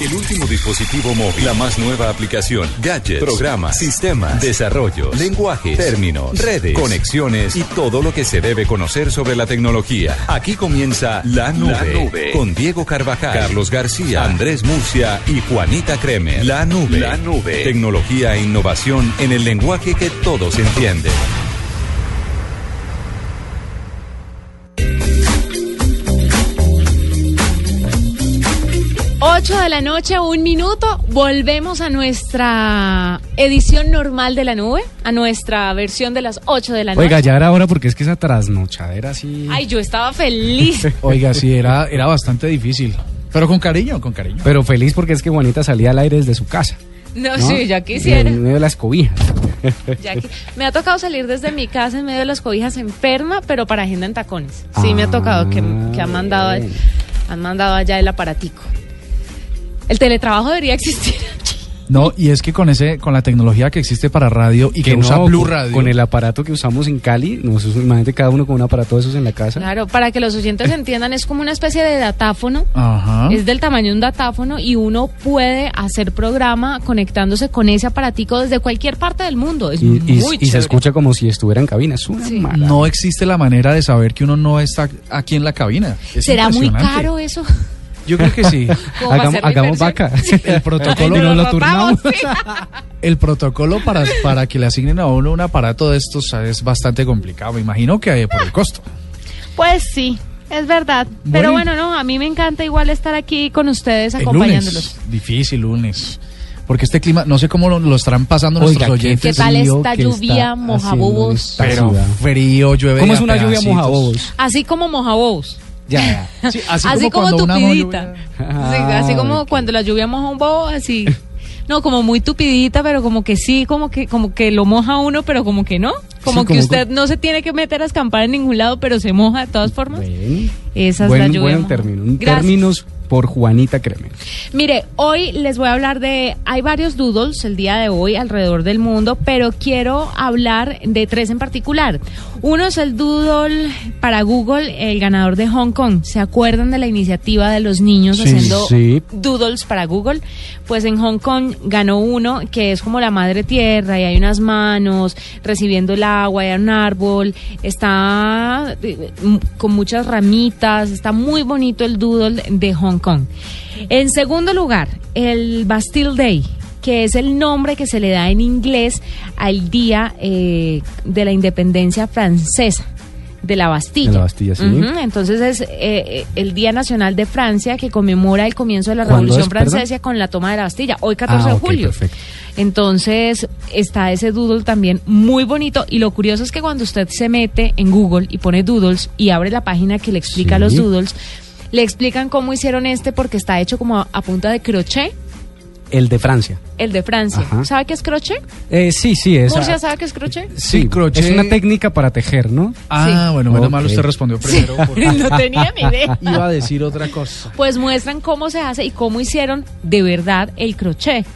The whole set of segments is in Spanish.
El último dispositivo móvil, la más nueva aplicación, gadgets, programas, sistemas, desarrollos, lenguajes, términos, redes, conexiones y todo lo que se debe conocer sobre la tecnología. Aquí comienza La Nube, La Nube. con Diego Carvajal, Carlos García, Andrés Murcia y Juanita Kremer. La Nube, La Nube. Tecnología e innovación en el lenguaje que todos entienden. De la noche, un minuto. Volvemos a nuestra edición normal de la nube, a nuestra versión de las 8 de la noche. Oiga, ya era hora porque es que esa trasnochadera así. Ay, yo estaba feliz. Oiga, sí, era, era bastante difícil. Pero con cariño, con cariño. Pero feliz porque es que Juanita salía al aire desde su casa. No, sí, ya quisiera. En medio de las cobijas. Ya que- me ha tocado salir desde mi casa en medio de las cobijas enferma, pero para agenda en tacones. Sí, me ha tocado que, que han mandado, bien. han mandado allá el aparatico. El teletrabajo debería existir. No, y es que con ese, con la tecnología que existe para radio y que, usa no, Blue con- Radio. Con el aparato que usamos en Cali, nosotros, imagínate cada uno con un aparato de esos en la casa. Claro, para que los oyentes entiendan, es como una especie de datáfono. Ajá. Es del tamaño de un datáfono y uno puede hacer programa conectándose con ese aparatico desde cualquier parte del mundo. Es Y, y- muy y se chévere. escucha como si estuviera en cabina. Es una Sí. No existe la manera de saber que uno no está aquí en la cabina. Es ¿Será muy caro eso? Yo creo que sí. ¿Cómo va a Hagamos, vaca. El protocolo, Y nos lo turnamos. sí. el protocolo para, para que le asignen a uno un aparato de estos es bastante complicado. Me imagino que por el costo. Pues sí, es verdad. Pero bueno, no, a mí me encanta igual estar aquí con ustedes acompañándolos. lunes. Difícil lunes. Porque este clima, no sé cómo lo, lo estarán pasando Oiga, nuestros oyentes. ¿Qué tal esta lluvia, mojabobos? Pero frío, llueve. ¿Cómo es una lluvia mojabobos? Así como mojabobos. Ya, ya. Sí, así, Así, como, tupidita. lluvia- Sí, así como cuando la lluvia moja un bobo, así. No, como muy tupidita, pero como que sí, como que, como que lo moja uno, pero como que no. Como Sí, que como usted no se tiene que meter a escampar en ningún lado, pero se moja de todas formas. Esa es buen, la lluvia. buen término. Gracias. Términos por Juanita Creme. Mire, hoy les voy a hablar de, hay varios doodles el día de hoy alrededor del mundo, pero quiero hablar de tres en particular. Uno es el doodle para Google, el ganador de Hong Kong. ¿Se acuerdan de la iniciativa de los niños Sí, haciendo sí. doodles para Google? Pues en Hong Kong ganó uno que es como la madre tierra y hay unas manos recibiendo el agua, hay un árbol, está eh, con muchas ramitas, está muy bonito el doodle de Hong En segundo lugar, el Bastille Day que es el nombre que se le da en inglés al día eh, de la independencia francesa de la Bastilla. De la Bastilla, sí. Entonces es eh, eh, el Día Nacional de Francia que conmemora el comienzo de la ¿Cuándo Revolución es? Francesa con la toma de la Bastilla, hoy 14 Ah, de julio. perfecto. Entonces está ese doodle también muy bonito y lo curioso es que cuando usted se mete en Google y pone doodles y abre la página que le explica Sí. los doodles, le explican cómo hicieron este porque está hecho como a, a punta de crochet, El de Francia. el de Francia. Ajá. ¿Sabe qué es crochet? Eh, sí, sí, es. ¿Murcia sabe qué es crochet? Sí, Sí, crochet. Es una técnica para tejer, ¿no? Ah, bueno, menos mal usted respondió primero. porque no tenía ni idea. Iba a decir otra cosa. Pues muestran cómo se hace y cómo hicieron de verdad el crochet.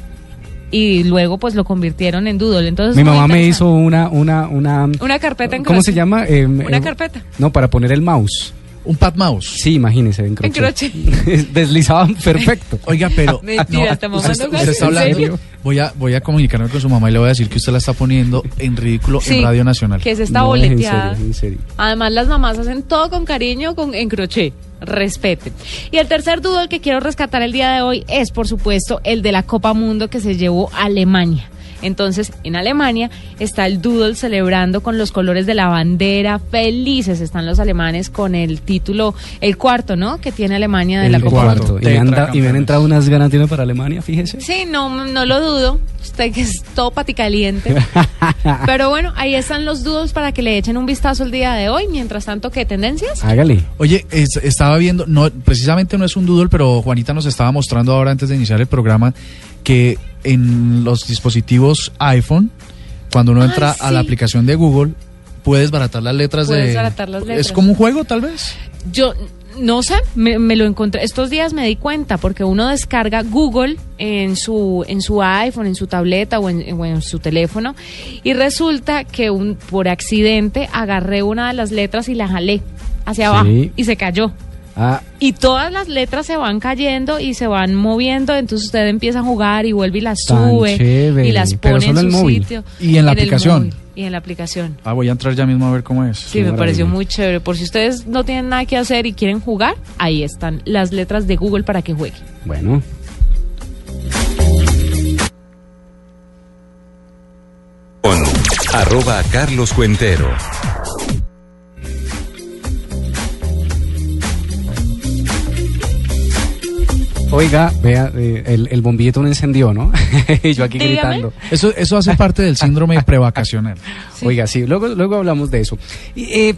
Y luego pues lo convirtieron en doodle. Entonces, Mi mamá me hizo una, una, una. Una carpeta en ¿Cómo se llama? Eh, Una eh, carpeta. No, para poner el mouse. Un Pat Mouse. Sí, imagínese, en crochet. crochet. Deslizaban perfecto. Oiga, pero. Mentira, estamos usted, usted está ¿en hablando. serio? Voy a, voy a comunicarme con su mamá y le voy a decir que usted la está poniendo en ridículo Sí, en Radio Nacional. Que se está No, es en serio, en serio. Además, las mamás hacen todo con cariño con, en crochet. Respete. Y el tercer doodle que quiero rescatar el día de hoy es, por supuesto, el de la Copa Mundo que se llevó a Alemania. Entonces, en Alemania está el doodle celebrando con los colores de la bandera. Felices están los alemanes con el título, el cuarto, ¿no? Que tiene Alemania de la Copa cuarto. Mundo. cuarto. Y me, han da- y me han entrado unas ganas tiene para Alemania, fíjese. Sí, no, no lo dudo. Usted que es todo paticaliente. Pero bueno, ahí están los doodles para que le echen un vistazo el día de hoy. Mientras tanto, ¿qué tendencias? Hágale. Oye, es- estaba viendo, no, precisamente no es un doodle, pero Juanita nos estaba mostrando ahora antes de iniciar el programa que en los dispositivos iPhone, cuando uno Ay, entra a la aplicación de Google, puedes baratar las letras Puedes de. baratar las letras. Es como un juego, tal vez. Yo no sé, me, me lo encontré. Estos días me di cuenta porque uno descarga Google en su, en su iPhone, en su tableta o en, o en su teléfono y resulta que un, por accidente agarré una de las letras y la jalé hacia Sí. abajo y se cayó. Ah, Y todas las letras se van cayendo y se van moviendo, entonces usted empieza a jugar y vuelve y las Tan sube chévere, y las pone en su móvil. sitio. Y en la aplicación. móvil, Y en la aplicación. Ah, voy a entrar ya mismo a ver cómo es. Sí, Qué me maravilla. pareció muy chévere. Por si ustedes no tienen nada que hacer y quieren jugar, ahí están las letras de Google para que jueguen. bueno. Con arroba Carlos Cuentero. Oiga, vea, eh, el, el bombillito no encendió, ¿no? Y Yo aquí Dígame. gritando. Eso, eso hace parte del síndrome prevacacional. Sí. Oiga, sí, luego, luego hablamos de eso. Y, eh,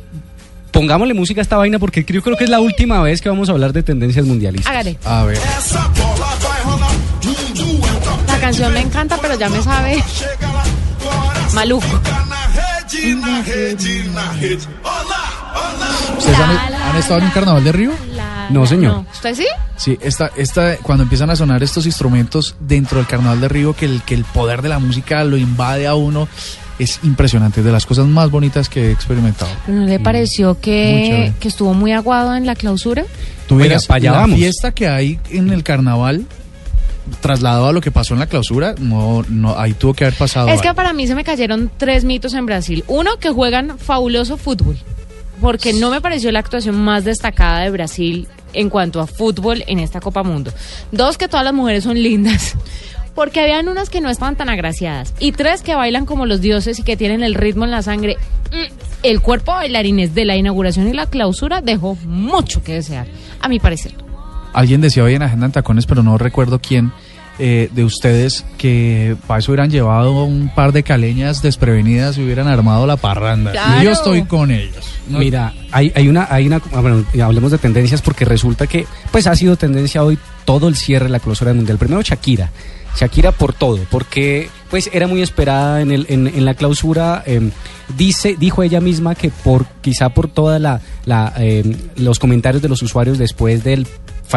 pongámosle música a esta vaina porque yo creo que es la última vez que vamos a hablar de tendencias mundialistas. Hágale. A ver. La canción me encanta, pero ya me sabe. Maluco. ¿Ustedes han, han estado en un carnaval de Río? No, señor. ¿Usted sí? Sí, esta, esta, cuando empiezan a sonar estos instrumentos dentro del Carnaval de Río, que el, que el poder de la música lo invade a uno, es impresionante, es de las cosas más bonitas que he experimentado. ¿No le pareció que, que estuvo muy aguado en la clausura? Tuvieras allá la vamos. fiesta que hay en el Carnaval, trasladado a lo que pasó en la clausura, no, no, ahí tuvo que haber pasado. Es que algo. para mí se me cayeron tres mitos en Brasil. Uno, que juegan fabuloso fútbol, porque no me pareció la actuación más destacada de Brasil en cuanto a fútbol en esta Copa Mundo. Dos, que todas las mujeres son lindas, porque habían unas que no estaban tan agraciadas. Y tres, que bailan como los dioses y que tienen el ritmo en la sangre. Mm, El cuerpo de bailarines de la inauguración y la clausura dejó mucho que desear, a mi parecer. Alguien decía hoy en Agenda en Tacones, pero no recuerdo quién eh, de ustedes que para eso hubieran llevado un par de caleñas desprevenidas y hubieran armado la parranda. Claro. Y yo estoy con ellos. No- Mira, hay, hay una, hay una, ah, bueno, y hablemos de tendencias porque resulta que, pues ha sido tendencia hoy todo el cierre de la clausura del mundial. Primero Shakira, Shakira por todo, porque pues era muy esperada en, el, en, en la clausura. eh, dice, dijo ella misma que por, quizá por toda la, la eh, los comentarios de los usuarios después del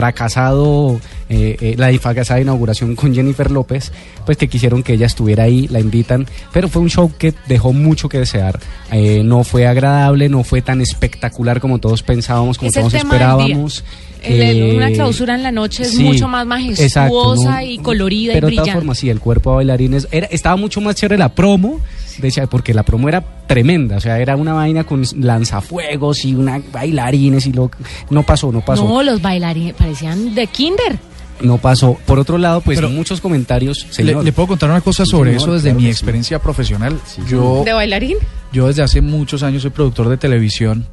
fracasado, eh, eh, la fracasada inauguración con Jennifer López, pues que quisieron que ella estuviera ahí, la invitan, pero fue un show que dejó mucho que desear, Eh, no fue agradable, no fue tan espectacular como todos pensábamos, como Es todos esperábamos. Eh, una clausura en la noche es sí, mucho más majestuosa exacto, ¿no? y colorida pero y de todas brillante. formas, sí, el cuerpo de bailarines era, estaba mucho más chévere la promo, de porque la promo era tremenda, o sea, era una vaina con lanzafuegos y una bailarines y lo no pasó, no pasó. No, los bailarines parecían de kinder. No pasó. Por otro lado, pues Pero- muchos comentarios. Le, señor. le puedo contar una cosa sobre señor, eso desde claro mi sí. experiencia profesional. Sí, yo, ¿De bailarín? yo desde hace muchos años soy productor de televisión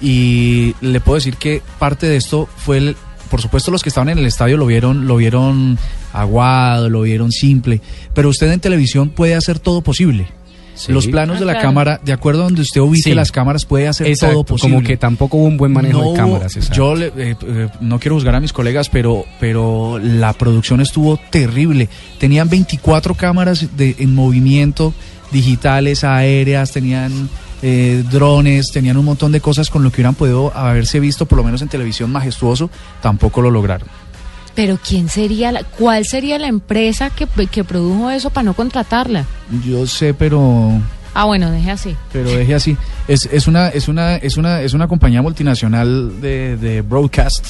y le puedo decir que parte de esto fue el, por supuesto los que estaban en el estadio lo vieron, lo vieron aguado, lo vieron simple, pero usted en televisión puede hacer todo posible. Sí. Los planos Ah, de la claro. cámara, de acuerdo a donde usted ubique Sí. las cámaras, puede hacer Exacto, todo posible. como que tampoco hubo un buen manejo No de cámaras. exacto. Yo le- eh, eh, no quiero juzgar a mis colegas, pero, pero la producción estuvo terrible. Tenían 24 cámaras de, en movimiento, digitales, aéreas, tenían eh, drones, tenían un montón de cosas con lo que hubieran podido haberse visto, por lo menos en televisión majestuoso, tampoco lo lograron. Pero ¿quién sería la, cuál sería la empresa que, que produjo eso para no contratarla? Yo sé, pero Ah, bueno, deje así. pero deje así. Es, es una es una es una es una compañía multinacional de, de broadcast,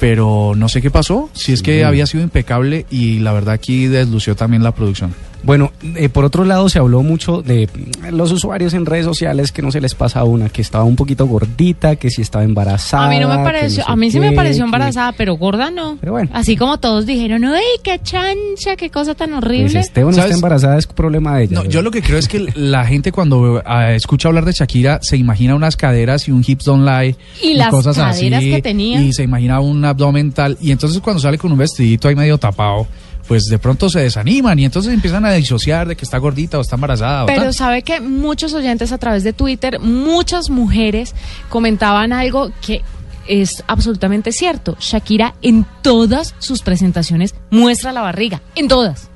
pero no sé qué pasó. Si es que Sí. había sido impecable y la verdad aquí deslució también la producción. Bueno, eh, por otro lado se habló mucho de mm, los usuarios en redes sociales que no se les pasa una, que estaba un poquito gordita, que si estaba embarazada. A mí no me pareció, sé a mí sí me qué, pareció que- embarazada, pero gorda no. Pero bueno. Así como todos dijeron, ¡ay, qué chancha, qué cosa tan Pues horrible! Esteban ¿Sabes? está embarazada, es problema de ella. No, yo lo que creo es que la gente cuando ah, escucha hablar de Shakira se imagina unas caderas y un hips don't lie Y las caderas que tenía. y se imagina un abdomen tal y entonces cuando sale con un vestidito ahí medio tapado pues de pronto se desaniman y entonces empiezan a disociar de que está gordita o está embarazada o Pero tal. sabe que muchos oyentes a través de Twitter, muchas mujeres comentaban algo que es absolutamente cierto. Shakira en todas sus presentaciones muestra la barriga, en todas.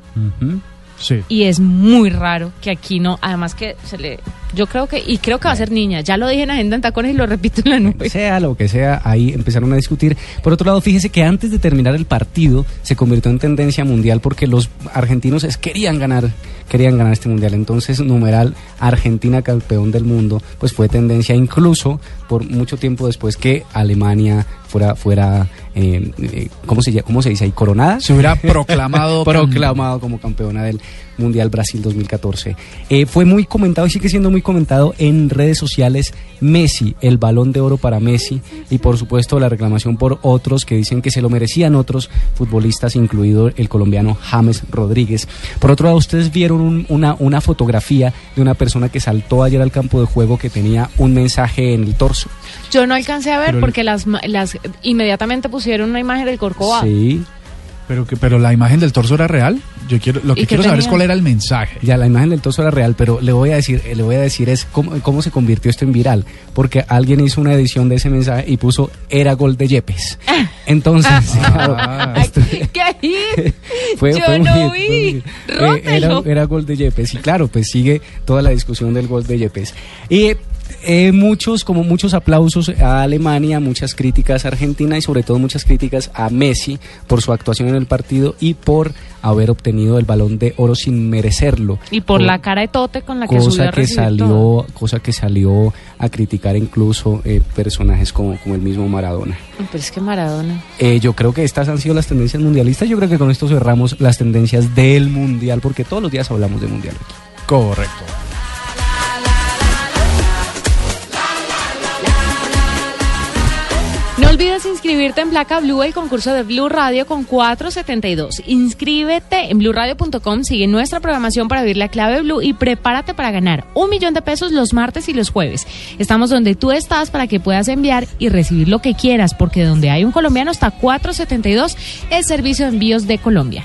Sí. Y es muy raro que aquí no, además que se le Yo creo que, y creo que va a ser niña. Ya lo dije en Agenda en Tacones y lo repito en la nube. Sea lo que sea, ahí empezaron a discutir. Por otro lado, fíjese que antes de terminar el partido se convirtió en tendencia mundial porque los argentinos es- querían ganar, querían ganar este mundial. Entonces, numeral Argentina campeón del mundo, pues fue tendencia incluso por mucho tiempo después que Alemania fuera, fuera eh, eh, ¿cómo, se, llama- ¿cómo se dice ahí? ¿Coronada? Se hubiera proclamado. proclamado como campeona del Mundial Brasil 2014. Eh, fue muy comentado y sigue siendo muy comentado en redes sociales Messi, el balón de oro para Messi y por supuesto la reclamación por otros que dicen que se lo merecían otros futbolistas, incluido el colombiano James Rodríguez. Por otro lado, ustedes vieron un- una, una fotografía de una persona que saltó ayer al campo de juego que tenía un mensaje en el torso. Yo no alcancé a ver Pero el- porque las, ma- las inmediatamente pusieron una imagen del Corcovado. Sí, Pero, que, pero la imagen del torso era real. Yo quiero, lo ¿Y que quiero saber es cuál era el mensaje. Ya la imagen del torso era real, pero le voy a decir, eh, le voy a decir es cómo, cómo se convirtió esto en viral, porque alguien hizo una edición de ese mensaje y puso era gol de Yepes. Entonces, Ah. Esto- ¿Qué fue, Yo fue un no hit, vi. fue un hit. Eh, era, era gol de Yepes y claro, pues sigue toda la discusión del gol de Yepes. Y eh, muchos, como muchos aplausos a Alemania, muchas críticas a Argentina y sobre todo muchas críticas a Messi por su actuación en el partido y por haber obtenido el balón de oro sin merecerlo. Y por la cara de Tote con la que subió cosa a que salió todo. cosa que salió a criticar incluso eh, personajes como, como el mismo Maradona Pero es que Maradona. Eh, yo creo que estas han sido las tendencias mundialistas yo creo que con esto cerramos las tendencias del mundial porque todos los días hablamos de mundial aquí Correcto. No olvides inscribirte en Placa Blue, el concurso de Blue Radio con 472. Inscríbete en bluradio.com, sigue nuestra programación para oír la clave Blue y prepárate para ganar un millón de pesos los martes y los jueves. Estamos donde tú estás para que puedas enviar y recibir lo que quieras, porque donde hay un colombiano está 472, el servicio de envíos de Colombia.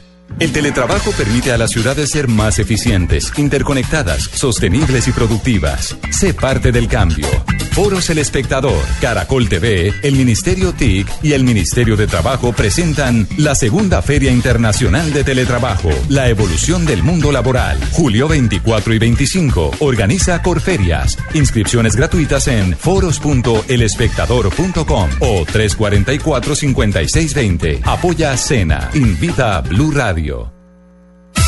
El teletrabajo permite a las ciudades ser más eficientes, interconectadas, sostenibles y productivas. Sé parte del cambio. Foros El Espectador, Caracol TV, el Ministerio TIC y el Ministerio de Trabajo presentan la segunda Feria Internacional de Teletrabajo, la evolución del mundo laboral. Julio 24 y 25. Organiza Corferias. Inscripciones gratuitas en foros.elespectador.com o 344-5620. Apoya Cena. Invita a Blue Radio. Radio.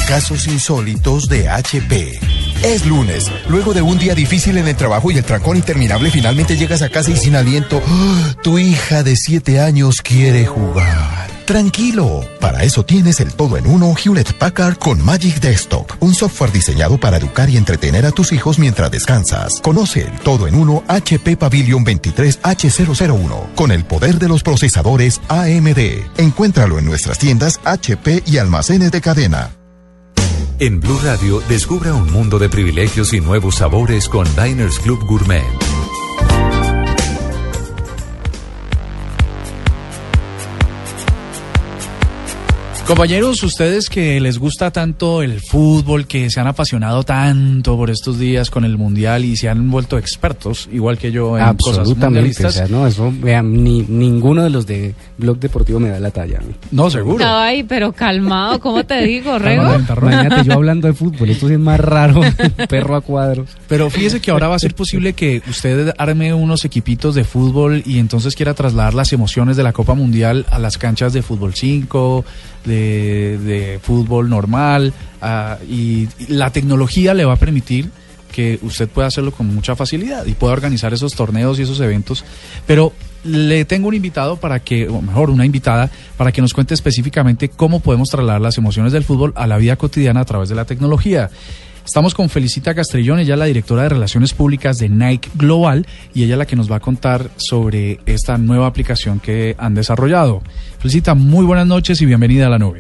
Casos insólitos de HP. Es lunes. Luego de un día difícil en el trabajo y el trancón interminable, finalmente llegas a casa y sin aliento. ¡ah! Tu hija de 7 años quiere jugar. Tranquilo. Para eso tienes el todo en uno Hewlett Packard con Magic Desktop, un software diseñado para educar y entretener a tus hijos mientras descansas. Conoce el todo en uno HP Pavilion 23H001 con el poder de los procesadores AMD. Encuéntralo en nuestras tiendas HP y almacenes de cadena. En Blue Radio, descubra un mundo de privilegios y nuevos sabores con Diners Club Gourmet. Compañeros, ustedes que les gusta tanto el fútbol, que se han apasionado tanto por estos días con el mundial y se han vuelto expertos, igual que yo en cosas absolutamente o mundialistas. sea, no eso vean ni ninguno de los de Blog Deportivo me da la talla No, seguro. Ay, pero calmado, ¿cómo te digo, Rego? Imagínate yo hablando de fútbol esto sí es más raro perro a cuadros Pero fíjese que ahora va a ser posible que usted arme unos equipitos de fútbol y entonces quiera trasladar las emociones de la Copa Mundial a las canchas de fútbol 5, de, de fútbol normal, ah, y, y la tecnología le va a permitir que usted pueda hacerlo con mucha facilidad y pueda organizar esos torneos y esos eventos. Pero le tengo un invitado para que, o mejor, una invitada, para que nos cuente específicamente cómo podemos trasladar las emociones del fútbol a la vida cotidiana a través de la tecnología. Estamos con Felicita Castrillón, ella es la directora de Relaciones Públicas de Nike Global y ella es la que nos va a contar sobre esta nueva aplicación que han desarrollado. Felicita, muy buenas noches y bienvenida a la nube.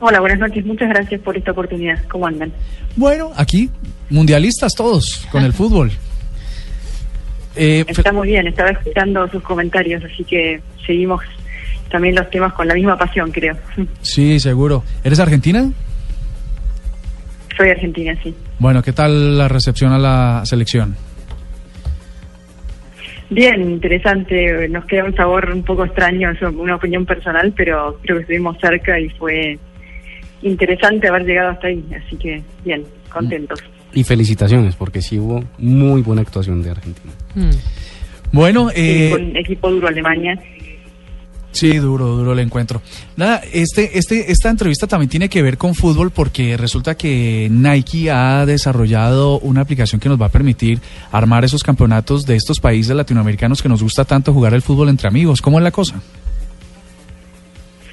Hola, buenas noches. Muchas gracias por esta oportunidad. ¿Cómo andan? Bueno, aquí, mundialistas todos con el fútbol. Eh, Está muy bien. Estaba escuchando sus comentarios, así que seguimos también los temas con la misma pasión, creo. sí, seguro. ¿Eres argentina? Soy argentina, sí. Bueno, ¿qué tal la recepción a la selección? Bien, interesante. Nos queda un sabor un poco extraño, es una opinión personal, pero creo que estuvimos cerca y fue interesante haber llegado hasta ahí. Así que, bien, contentos. Y felicitaciones, porque sí hubo muy buena actuación de Argentina. Mm. Bueno, Sí, eh, con equipo duro Alemania. Sí, duro, duro el encuentro. Nada, este, este, esta entrevista también tiene que ver con fútbol porque resulta que Nike ha desarrollado una aplicación que nos va a permitir armar esos campeonatos de estos países latinoamericanos que nos gusta tanto jugar el fútbol entre amigos. ¿Cómo es la cosa?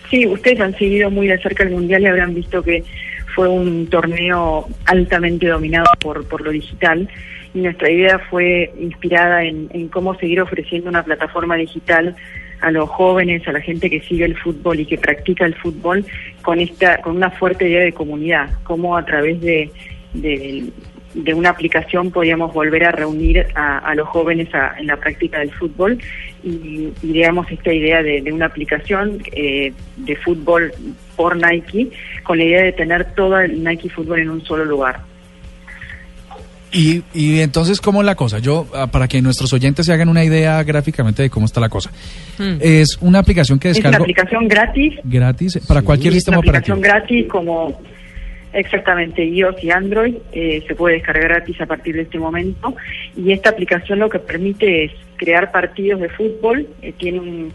Sí, ustedes han seguido muy de cerca el Mundial y habrán visto que fue un torneo altamente dominado por, por lo digital y nuestra idea fue inspirada en, en cómo seguir ofreciendo una plataforma digital a los jóvenes, a la gente que sigue el fútbol y que practica el fútbol con esta con una fuerte idea de comunidad, cómo a través de, de, una aplicación podíamos volver a reunir a, a los jóvenes a- en la práctica del fútbol y ideamos esta idea de, de una aplicación eh, de fútbol por Nike con la idea de tener todo el Nike Fútbol en un solo lugar. Y, y entonces, ¿cómo es la cosa? Yo, ah, para que nuestros oyentes se hagan una idea gráficamente de cómo está la cosa. Mm. Es una aplicación que Es una descargo aplicación gratis gratis para cualquier y es una sistema aplicación operativo. gratis como exactamente iOS y Android eh, se puede descargar gratis a partir de este momento y esta aplicación lo que permite es crear partidos de fútbol eh, tiene un,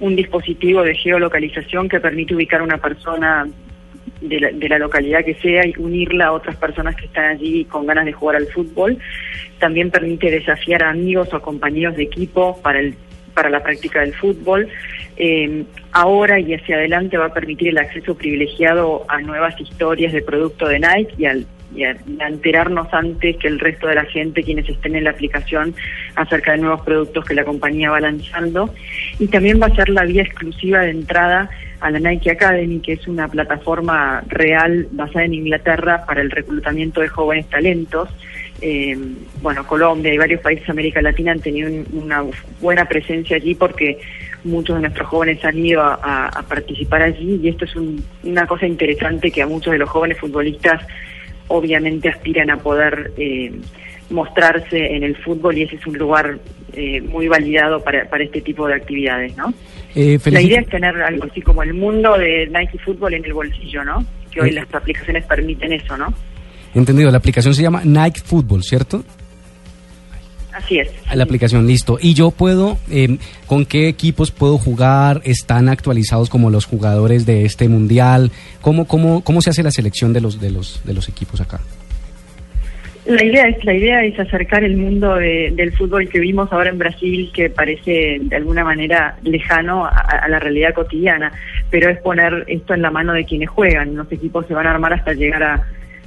un dispositivo de geolocalización que permite ubicar a una persona de la, de la localidad que sea y unirla a otras personas que están allí con ganas de jugar al fútbol. También permite desafiar a amigos o compañeros de equipo para el para la práctica del fútbol. Eh, ahora y hacia adelante va a permitir el acceso privilegiado a nuevas historias de producto de Nike y, al, a, y a enterarnos antes que el resto de la gente, quienes estén en la aplicación, acerca de nuevos productos que la compañía va lanzando. Y también va a ser la vía exclusiva de entrada a la Nike Academy, que es una plataforma real basada en Inglaterra para el reclutamiento de jóvenes talentos. Eh, bueno, Colombia y varios países de América Latina han tenido un- una buena presencia allí porque muchos de nuestros jóvenes han ido a, a- participar allí y esto es un- una cosa interesante que a muchos de los jóvenes futbolistas obviamente aspiran a poder eh, mostrarse en el fútbol y ese es un lugar eh, muy validado para, para este tipo de actividades, ¿no? Eh, La idea es tener algo así como el mundo de Nike Fútbol en el bolsillo, ¿no? Que hoy Eh. las aplicaciones permiten eso, ¿no? Entendido, la aplicación se llama Nike Football, ¿cierto? Así es. La aplicación, listo. ¿Y yo puedo, eh, con qué equipos puedo jugar? ¿Están actualizados como los jugadores de este mundial? ¿Cómo, cómo, cómo se hace la selección de los, de los, de los equipos acá? La idea es la idea es acercar el mundo de- del fútbol que vimos ahora en Brasil, que parece de alguna manera lejano a, la realidad cotidiana, pero es poner esto en la mano de quienes juegan. Los equipos se van a armar hasta llegar a,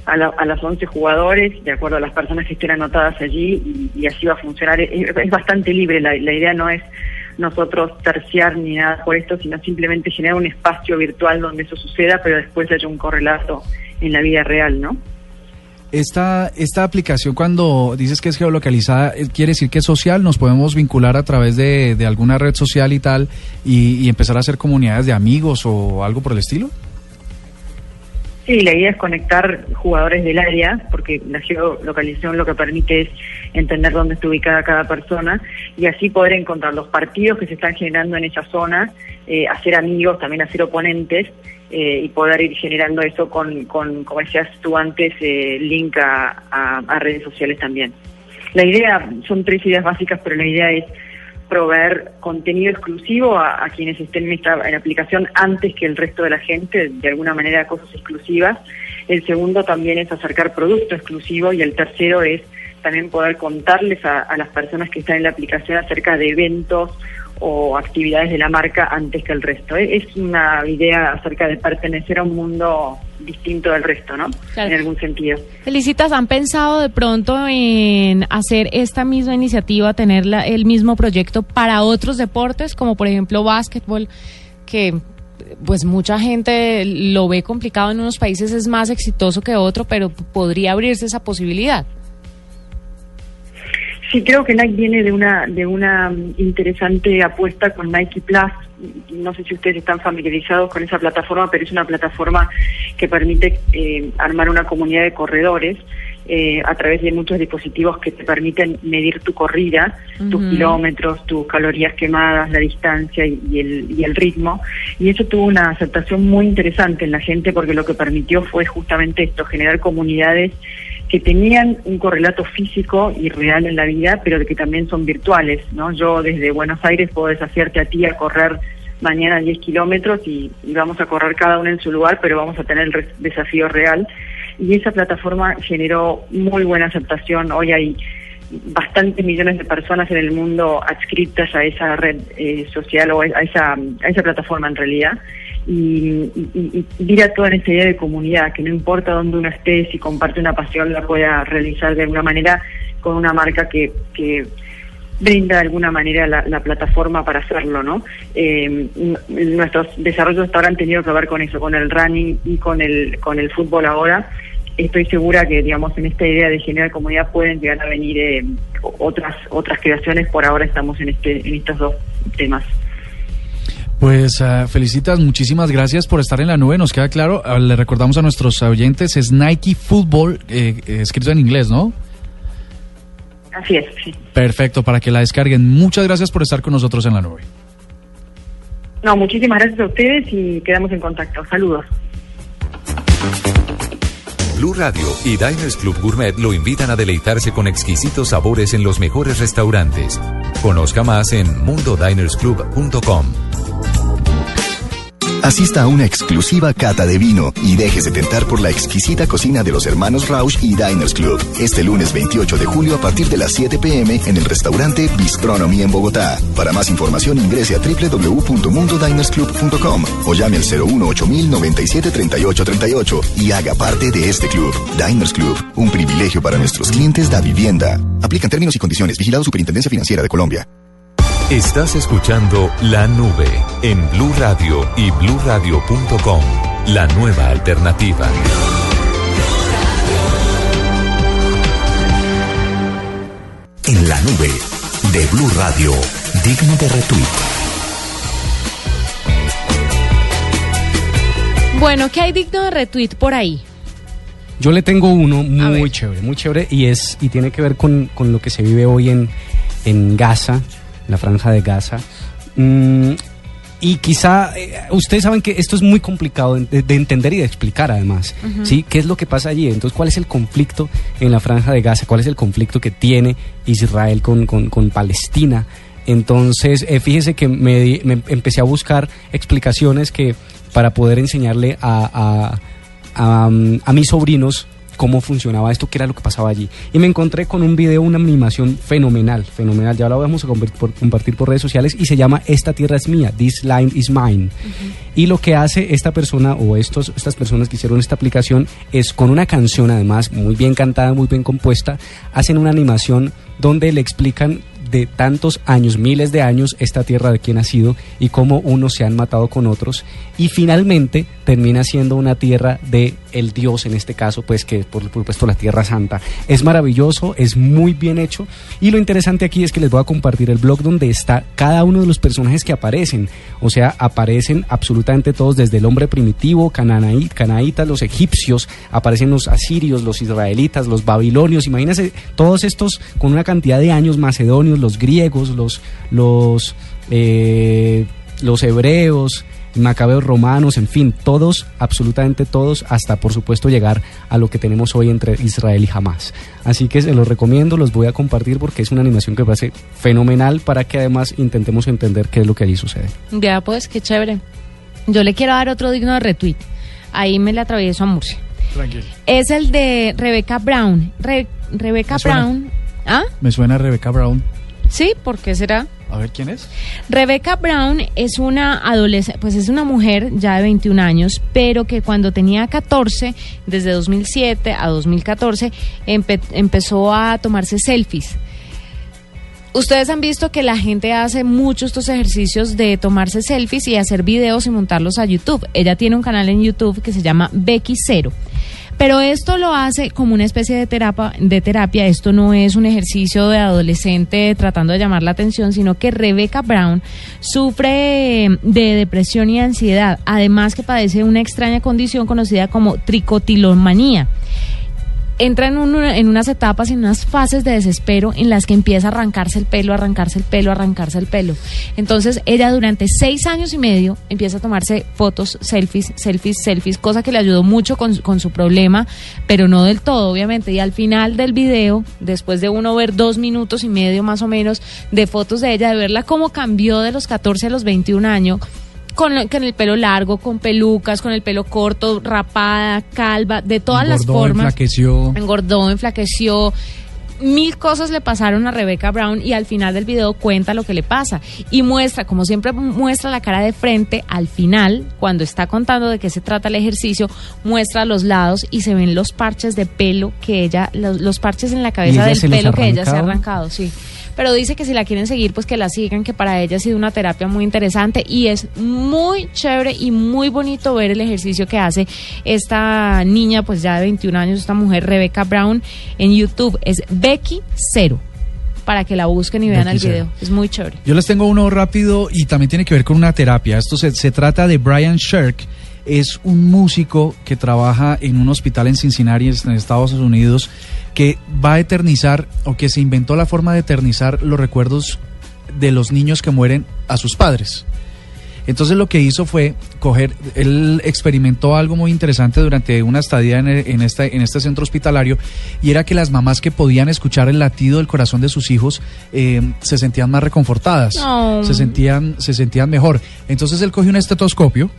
a, la- las 11 jugadores, de acuerdo a las personas que estén anotadas allí, y, y así va a funcionar. Es, es bastante libre, la, la idea no es nosotros terciar ni nada por esto, sino simplemente generar un espacio virtual donde eso suceda, pero después haya un correlato en la vida real, ¿no? Esta, esta aplicación, cuando dices que es geolocalizada, eh, ¿quiere decir que es social? ¿Nos podemos vincular a través de, de alguna red social y tal y, empezar a hacer comunidades de amigos o algo por el estilo? Sí, la idea es conectar jugadores del área, porque la geolocalización lo que permite es entender dónde está ubicada cada persona y así poder encontrar los partidos que se están generando en esa zona, eh, hacer amigos, también hacer oponentes eh, y poder ir generando eso con, con como decías tú antes, eh, link a, redes sociales también. La idea, son tres ideas básicas, pero la idea es proveer contenido exclusivo a, a quienes estén en esta en aplicación antes que el resto de la gente, de alguna manera cosas exclusivas. El segundo también es acercar producto exclusivo y el tercero es también poder contarles a, a las personas que están en la aplicación acerca de eventos o actividades de la marca antes que el resto. E- Es una idea acerca de pertenecer a un mundo distinto del resto, ¿no? Claro. En algún sentido. Felicitas, ¿han pensado de pronto en hacer esta misma iniciativa, tener la- el mismo proyecto para otros deportes, como por ejemplo básquetbol, que pues mucha gente lo ve complicado en unos países, es más exitoso que otro, pero podría abrirse esa posibilidad? Sí, creo que Nike viene de una de una mm, interesante apuesta con Nike Plus. No sé si ustedes están familiarizados con esa plataforma, pero es una plataforma que permite eh, armar una comunidad de corredores eh, a través de muchos dispositivos que te permiten medir tu corrida, tus kilómetros, tus calorías quemadas, la distancia y, el, y el ritmo. Y eso tuvo una aceptación muy interesante en la gente porque lo que permitió fue justamente esto, generar comunidades que tenían un correlato físico y real en la vida, pero que también son virtuales, ¿no? Yo desde Buenos Aires puedo desafiarte a ti a correr mañana 10 kilómetros y, vamos a correr cada uno en su lugar, pero vamos a tener el desafío real. Y esa plataforma generó muy buena aceptación. Hoy hay bastantes millones de personas en el mundo adscritas a esa red eh, social o a esa, a esa plataforma en realidad y, y, y, toda esta idea de comunidad, que no importa dónde uno esté, si comparte una pasión, la pueda realizar de alguna manera con una marca que, que brinda de alguna manera la, plataforma para hacerlo, ¿no? Eh, nuestros desarrollos hasta ahora han tenido que ver con eso, con el running y con el, con el fútbol ahora. Estoy segura que, digamos, en esta idea de generar comunidad pueden llegar a venir eh, otras otras creaciones. Por ahora estamos en este en estos dos temas. Pues uh, felicitas, muchísimas gracias por estar en la nube. Nos queda claro, uh, le recordamos a nuestros oyentes, es Nike Football, eh, eh, escrito en inglés, ¿no? Así es, sí. Perfecto, para que la descarguen. Muchas gracias por estar con nosotros en la nube. No, muchísimas gracias a ustedes y quedamos en contacto. Saludos. Blue Radio y Diners Club Gourmet lo invitan a deleitarse con exquisitos sabores en los mejores restaurantes. Conozca más en mundodinersclub.com. Asista a una exclusiva cata de vino y déjese tentar por la exquisita cocina de los hermanos Rausch y Diners Club. Este lunes 28 de julio a partir de las 7 pm en el restaurante Bistronomy en Bogotá. Para más información ingrese a www.mundodinersclub.com o llame al 018 3838 y haga parte de este club. Diners Club, un privilegio para nuestros clientes da vivienda. Aplican términos y condiciones. Vigilado Superintendencia Financiera de Colombia. Estás escuchando La Nube en Blue Radio y bluradio.com, la nueva alternativa. En la nube de Blue Radio, digno de retweet. Bueno, ¿qué hay digno de retweet por ahí? Yo le tengo uno muy chévere, muy chévere y es y tiene que ver con, con lo que se vive hoy en, en Gaza la franja de Gaza. Mm, y quizá eh, ustedes saben que esto es muy complicado de, entender y de explicar además, ¿sí? ¿Qué es lo que pasa allí? Entonces, ¿cuál es el conflicto en la franja de Gaza? ¿Cuál es el conflicto que tiene Israel con, con, Palestina? Entonces, eh, fíjese que me, empecé a buscar explicaciones que para poder enseñarle a, a, a mis sobrinos cómo funcionaba esto, qué era lo que pasaba allí. Y me encontré con un video, una animación fenomenal, fenomenal. Ya la vamos a compartir por, redes sociales y se llama Esta tierra es mía, This Line is Mine. Y lo que hace esta persona o estos, estas personas que hicieron esta aplicación es con una canción además muy bien cantada, muy bien compuesta, hacen una animación donde le explican de tantos años, miles de años, esta tierra de quién ha sido y cómo unos se han matado con otros. Y finalmente termina siendo una tierra de el Dios en este caso, pues que por supuesto la Tierra Santa. Es maravilloso, es muy bien hecho. Y lo interesante aquí es que les voy a compartir el blog donde está cada uno de los personajes que aparecen, o sea, aparecen absolutamente todos desde el hombre primitivo, canaítas, los egipcios, aparecen los asirios, los israelitas, los babilonios, imagínense todos estos con una cantidad de años macedonios, los griegos, los los eh, los hebreos, macabeos romanos, en fin, todos, absolutamente todos, hasta por supuesto llegar a lo que tenemos hoy entre Israel y Hamas. Así que se los recomiendo, los voy a compartir porque es una animación que parece fenomenal para que además intentemos entender qué es lo que allí sucede. Ya, pues, qué chévere. Yo le quiero dar otro digno de retweet. Ahí me le atravieso a Murcia. Tranquilo. Es el de Rebecca Brown. Rebecca Brown. ¿Ah? Me suena Rebecca Brown. Sí, ¿por qué será? A ver quién es. Rebecca Brown es una adolescente, pues es una mujer ya de 21 años, pero que cuando tenía 14, desde 2007 a 2014, empezó a tomarse selfies. Ustedes han visto que la gente hace mucho estos ejercicios de tomarse selfies y hacer videos y montarlos a YouTube. Ella tiene un canal en YouTube que se llama Becky Cero. Pero esto lo hace como una especie de terapia, de terapia. Esto no es un ejercicio de adolescente tratando de llamar la atención, sino que Rebecca Brown sufre de depresión y ansiedad, además que padece una extraña condición conocida como tricotilomanía. Entra en, un- en unas etapas y en unas fases de desespero en las que empieza a arrancarse el pelo, arrancarse el pelo, arrancarse el pelo. Entonces ella durante seis años y medio empieza a tomarse fotos, selfies, selfies, selfies, cosa que le ayudó mucho con, con su problema, pero no del todo, obviamente. Y al final del video, después de uno ver dos minutos y medio más o menos de fotos de ella, de verla cómo cambió de los 14 a los 21 años, con, con el pelo largo, con pelucas, con el pelo corto, rapada, calva, de todas las formas. enflaqueció. Engordó, enflaqueció. Mil cosas le pasaron a Rebecca Brown y al final del video cuenta lo que le pasa y muestra, como siempre muestra la cara de frente, al final, cuando está contando de qué se trata el ejercicio, muestra los lados y se ven los parches de pelo que ella, los, los parches en la cabeza del pelo que ella se ha arrancado, sí. Pero dice que si la quieren seguir, pues que la sigan, que para ella ha sido una terapia muy interesante y es muy chévere y muy bonito ver el ejercicio que hace esta niña, pues ya de 21 años, esta mujer, Rebecca Brown, en YouTube. Es Becky Cero, para que la busquen y vean el video. Es muy chévere. Yo les tengo uno rápido y también tiene que ver con una terapia. Esto se, se trata de Brian Shirk. Es un músico que trabaja en un hospital en Cincinnati, en Estados Unidos, que va a eternizar o que se inventó la forma de eternizar los recuerdos de los niños que mueren a sus padres. Entonces lo que hizo fue coger, él experimentó algo muy interesante durante una estadía en, en este, en este centro hospitalario y era que las mamás que podían escuchar el latido del corazón de sus hijos eh, se sentían más reconfortadas, Oh. se, sentían, se sentían mejor. Entonces él cogió un estetoscopio.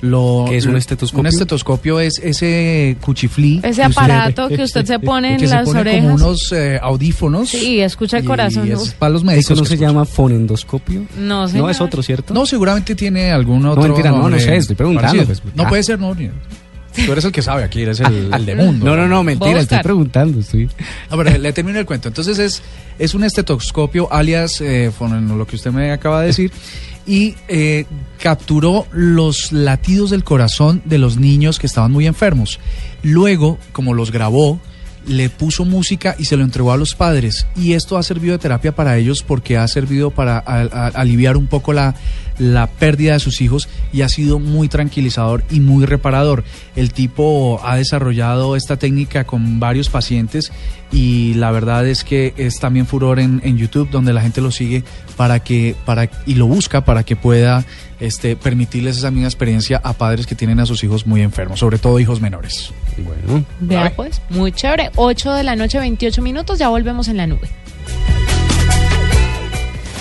Lo, ¿Qué es un estetoscopio? Un estetoscopio es ese cuchiflí. Ese que usted- aparato que usted se pone en que se las pone orejas. como unos eh, audífonos. Sí, escucha el y corazón. es Uf. para los médicos. ¿Eso no se escuchan. llama fonendoscopio? No, No, señor. es otro, ¿cierto? No, seguramente tiene algún otro. mentira, no, no sé, estoy preguntando, pues. no Ah. puede ser, no. ni- Tú eres el que sabe aquí, eres el, el de mundo. No, no, no, mentira, estoy preguntando. Estoy... A ver, le termino el cuento. Entonces es, es un estetoscopio, alias eh, lo que usted me acaba de decir, y eh, capturó los latidos del corazón de los niños que estaban muy enfermos. Luego, como los grabó, le puso música y se lo entregó a los padres. Y esto ha servido de terapia para ellos porque ha servido para aliviar un poco la, la pérdida de sus hijos y ha sido muy tranquilizador y muy reparador. El tipo ha desarrollado esta técnica con varios pacientes y la verdad es que es también furor en, en YouTube donde la gente lo sigue para que para y lo busca para que pueda este permitirles esa misma experiencia a padres que tienen a sus hijos muy enfermos, sobre todo hijos menores. Bueno, Vea pues, muy chévere. 8 de la noche, 28 minutos, ya volvemos en la nube.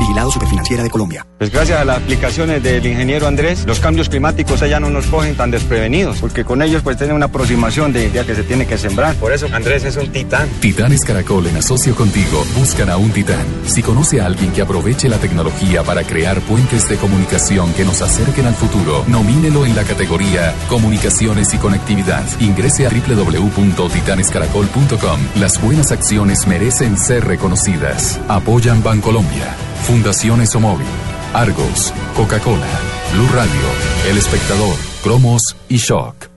Vigilado Superfinanciera de Colombia. Pues gracias a las aplicaciones del ingeniero Andrés, los cambios climáticos allá no nos cogen tan desprevenidos, porque con ellos pues tienen una aproximación de día que se tiene que sembrar. Por eso Andrés es un titán. Titanes Caracol en asocio contigo buscan a un titán. Si conoce a alguien que aproveche la tecnología para crear puentes de comunicación que nos acerquen al futuro, nomínelo en la categoría Comunicaciones y Conectividad. Ingrese a www.titanescaracol.com. Las buenas acciones merecen ser reconocidas. Apoyan Bancolombia, Fundación Esomóvil, Argos, Coca-Cola, Blue Radio, El Espectador, Cromos y Shock.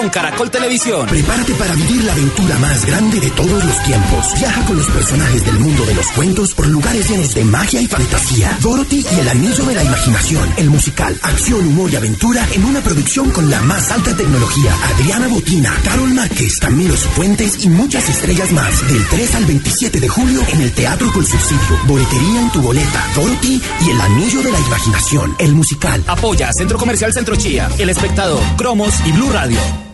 Con Caracol Televisión. Prepárate para vivir la aventura más grande de todos los tiempos. Viaja con los personajes del mundo de los cuentos por lugares llenos de magia y fantasía. Dorothy y el anillo de la imaginación. El musical, acción, humor y aventura en una producción con la más alta tecnología. Adriana Botina, Carol Márquez, Camilo Fuentes y muchas estrellas más. Del 3 al 27 de julio en el Teatro con Subsidio. Boletería en tu boleta. Dorothy y el anillo de la imaginación. El musical. Apoya Centro Comercial Centro Chía, El Espectador, Cromos y Blue Radio.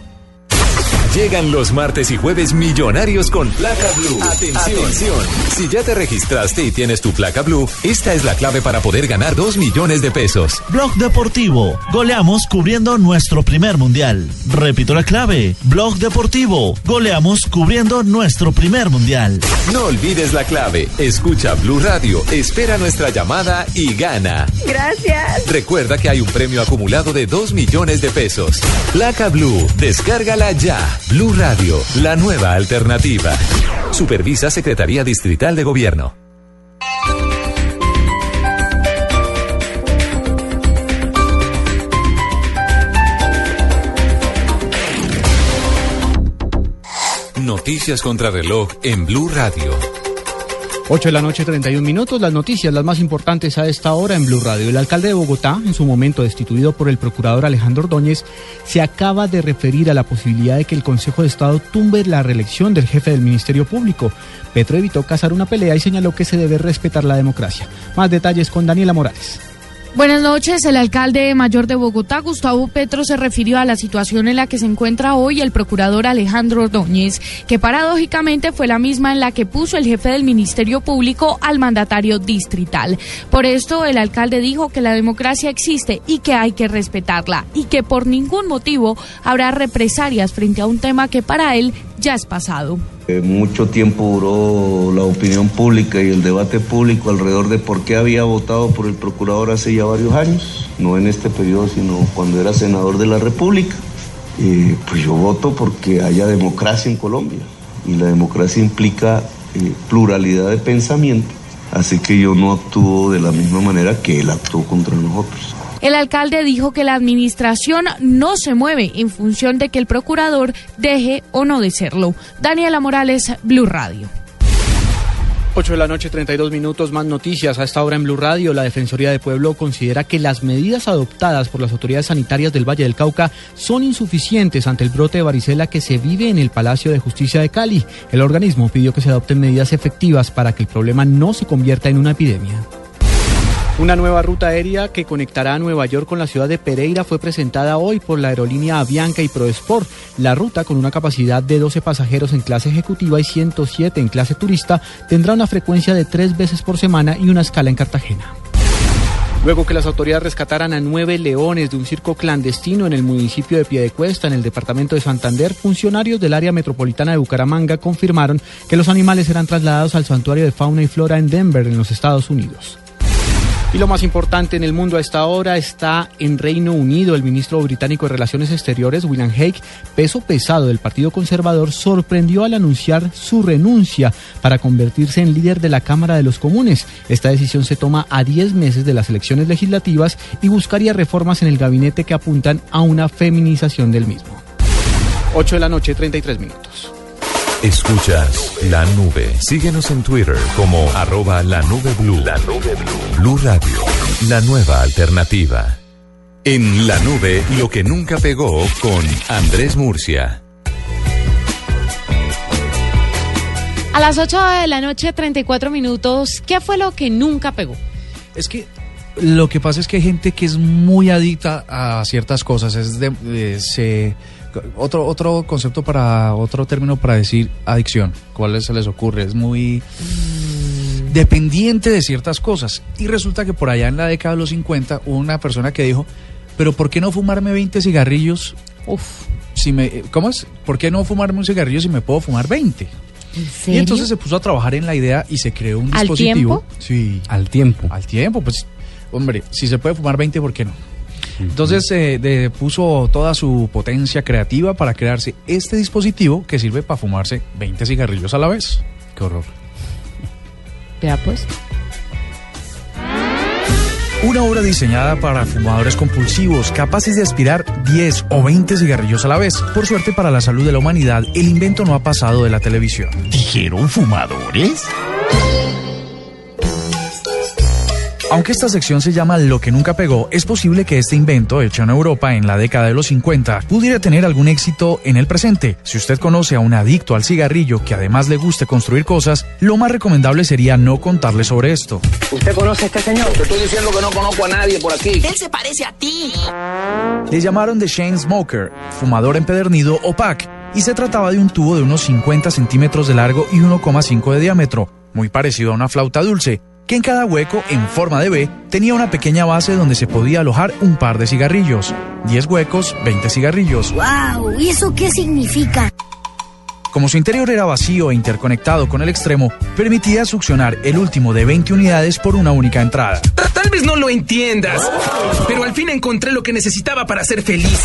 Llegan los martes y jueves millonarios con placa blue. Atención. Si ya te registraste y tienes tu placa blue, esta es la clave para poder ganar 2 millones de pesos. Blog Deportivo. Goleamos cubriendo nuestro primer mundial. Repito la clave. Blog Deportivo. Goleamos cubriendo nuestro primer mundial. No olvides la clave. Escucha Blue Radio, espera nuestra llamada y gana. Gracias. Recuerda que hay un premio acumulado de 2 millones de pesos. Placa Blue, descárgala ya. Blue Radio, la nueva alternativa. Supervisa Secretaría Distrital de Gobierno. Noticias contra reloj en Blue Radio. 8 de la noche, 31 minutos. Las noticias, las más importantes a esta hora en Blue Radio. El alcalde de Bogotá, en su momento destituido por el procurador Alejandro Ordóñez, se acaba de referir a la posibilidad de que el Consejo de Estado tumbe la reelección del jefe del Ministerio Público. Petro evitó cazar una pelea y señaló que se debe respetar la democracia. Más detalles con Daniela Morales. Buenas noches. El alcalde mayor de Bogotá, Gustavo Petro, se refirió a la situación en la que se encuentra hoy el procurador Alejandro Ordóñez, que paradójicamente fue la misma en la que puso el jefe del Ministerio Público al mandatario distrital. Por esto, el alcalde dijo que la democracia existe y que hay que respetarla y que por ningún motivo habrá represalias frente a un tema que para él ya es pasado. Eh, mucho tiempo duró la opinión pública y el debate público alrededor de por qué había votado por el procurador hace ya varios años, no en este periodo, sino cuando era senador de la República. Eh, pues yo voto porque haya democracia en Colombia y la democracia implica eh, pluralidad de pensamiento, así que yo no actúo de la misma manera que él actuó contra nosotros. El alcalde dijo que la administración no se mueve en función de que el procurador deje o no de serlo. Daniela Morales, Blue Radio. 8 de la noche, 32 minutos, más noticias. A esta hora en Blue Radio, la Defensoría de Pueblo considera que las medidas adoptadas por las autoridades sanitarias del Valle del Cauca son insuficientes ante el brote de varicela que se vive en el Palacio de Justicia de Cali. El organismo pidió que se adopten medidas efectivas para que el problema no se convierta en una epidemia. Una nueva ruta aérea que conectará a Nueva York con la ciudad de Pereira fue presentada hoy por la aerolínea Avianca y ProSport. La ruta, con una capacidad de 12 pasajeros en clase ejecutiva y 107 en clase turista, tendrá una frecuencia de tres veces por semana y una escala en Cartagena. Luego que las autoridades rescataran a nueve leones de un circo clandestino en el municipio de Piedecuesta, en el departamento de Santander, funcionarios del área metropolitana de Bucaramanga confirmaron que los animales eran trasladados al santuario de fauna y flora en Denver, en los Estados Unidos. Y lo más importante en el mundo a esta hora está en Reino Unido. El ministro británico de Relaciones Exteriores, William Hague, peso pesado del Partido Conservador, sorprendió al anunciar su renuncia para convertirse en líder de la Cámara de los Comunes. Esta decisión se toma a 10 meses de las elecciones legislativas y buscaría reformas en el gabinete que apuntan a una feminización del mismo. 8 de la noche, 33 minutos. Escuchas la nube. Síguenos en Twitter como arroba la nube blue. La nube blue. Blue Radio, la nueva alternativa. En la nube, lo que nunca pegó con Andrés Murcia. A las 8 de la noche, 34 minutos, ¿qué fue lo que nunca pegó? Es que lo que pasa es que hay gente que es muy adicta a ciertas cosas. Es de, de- se, otro, otro concepto para, otro término para decir adicción. ¿Cuál se les ocurre? Es muy dependiente de ciertas cosas. Y resulta que por allá en la década de los 50 hubo una persona que dijo, pero ¿por qué no fumarme 20 cigarrillos? Uf. Si me, ¿Cómo es? ¿Por qué no fumarme un cigarrillo si me puedo fumar 20? ¿En Y entonces se puso a trabajar en la idea y se creó un ¿Al dispositivo. tiempo? Sí. Al tiempo. Al tiempo, pues, hombre, si se puede fumar 20, ¿por qué no? Entonces eh, de- puso toda su potencia creativa para crearse este dispositivo que sirve para fumarse 20 cigarrillos a la vez. Qué horror. Vea pues. Una obra diseñada para fumadores compulsivos, capaces de aspirar 10 o 20 cigarrillos a la vez. Por suerte para la salud de la humanidad, el invento no ha pasado de la televisión. ¿Dijeron fumadores? Aunque esta sección se llama Lo que nunca pegó, es posible que este invento, hecho en Europa en la década de los 50, pudiera tener algún éxito en el presente. Si usted conoce a un adicto al cigarrillo que además le guste construir cosas, lo más recomendable sería no contarle sobre esto. ¿Usted conoce a este señor? Te estoy diciendo que no conozco a nadie por aquí. Él se parece a ti. Le llamaron The Shane Smoker, fumador empedernido o y se trataba de un tubo de unos 50 centímetros de largo y 1,5 de diámetro, muy parecido a una flauta dulce, que en cada hueco, en forma de B, tenía una pequeña base donde se podía alojar un par de cigarrillos. 10 huecos, 20 cigarrillos. ¡Wow! ¿Y eso qué significa? Como su interior era vacío e interconectado con el extremo, permitía succionar el último de 20 unidades por una única entrada. Tal vez no lo entiendas, pero al fin encontré lo que necesitaba para ser feliz.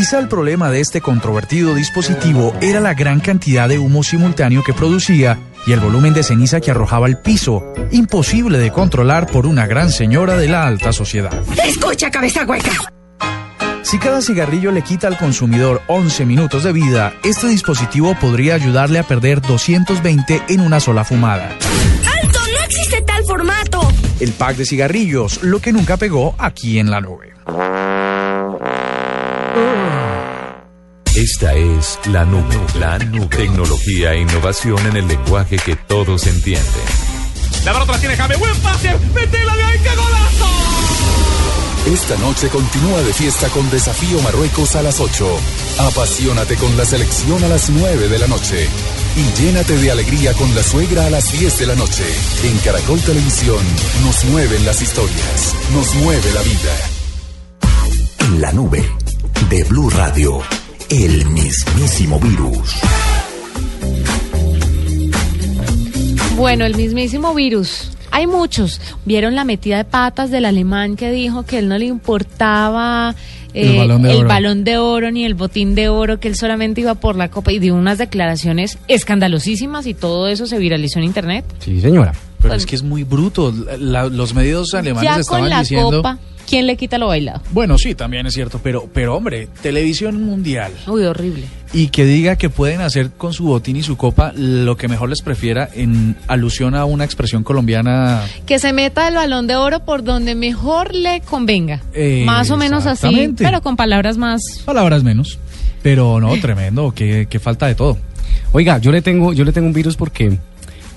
Quizá el problema de este controvertido dispositivo era la gran cantidad de humo simultáneo que producía y el volumen de ceniza que arrojaba al piso, imposible de controlar por una gran señora de la alta sociedad. Escucha, cabeza hueca. Si cada cigarrillo le quita al consumidor 11 minutos de vida, este dispositivo podría ayudarle a perder 220 en una sola fumada. ¡Alto! ¡No existe tal formato! El pack de cigarrillos, lo que nunca pegó aquí en la nube. Esta es la nube, la nube. Tecnología e innovación en el lenguaje que todos entienden. La pelota la tiene Jaime. Buen pase. Metela de ahí. ¡Qué golazo! Esta noche continúa de fiesta con Desafío Marruecos a las 8. Apasionate con la selección a las 9 de la noche. Y llénate de alegría con la suegra a las 10 de la noche. En Caracol Televisión nos mueven las historias, nos mueve la vida. En la nube de Blue Radio, el mismísimo virus. Bueno, el mismísimo virus. Hay muchos. ¿Vieron la metida de patas del alemán que dijo que él no le importaba El eh, balón de oro. balón de oro ni el botín de oro, que él solamente iba por la copa y dio unas declaraciones escandalosísimas y todo eso se viralizó en internet? Sí, señora. Pero es que es muy bruto. La- los medios alemanes ya estaban con la diciendo. copa, ¿quién le quita lo bailado? Bueno, sí, también es cierto, pero, pero hombre, televisión mundial. Uy, horrible. Y que diga que pueden hacer con su botín y su copa lo que mejor les prefiera en alusión a una expresión colombiana. Que se meta el balón de oro por donde mejor le convenga. Eh, más o menos así, pero con palabras más... Palabras menos. Pero no, tremendo, que, que falta de todo. Oiga, yo le tengo, yo le tengo un virus porque,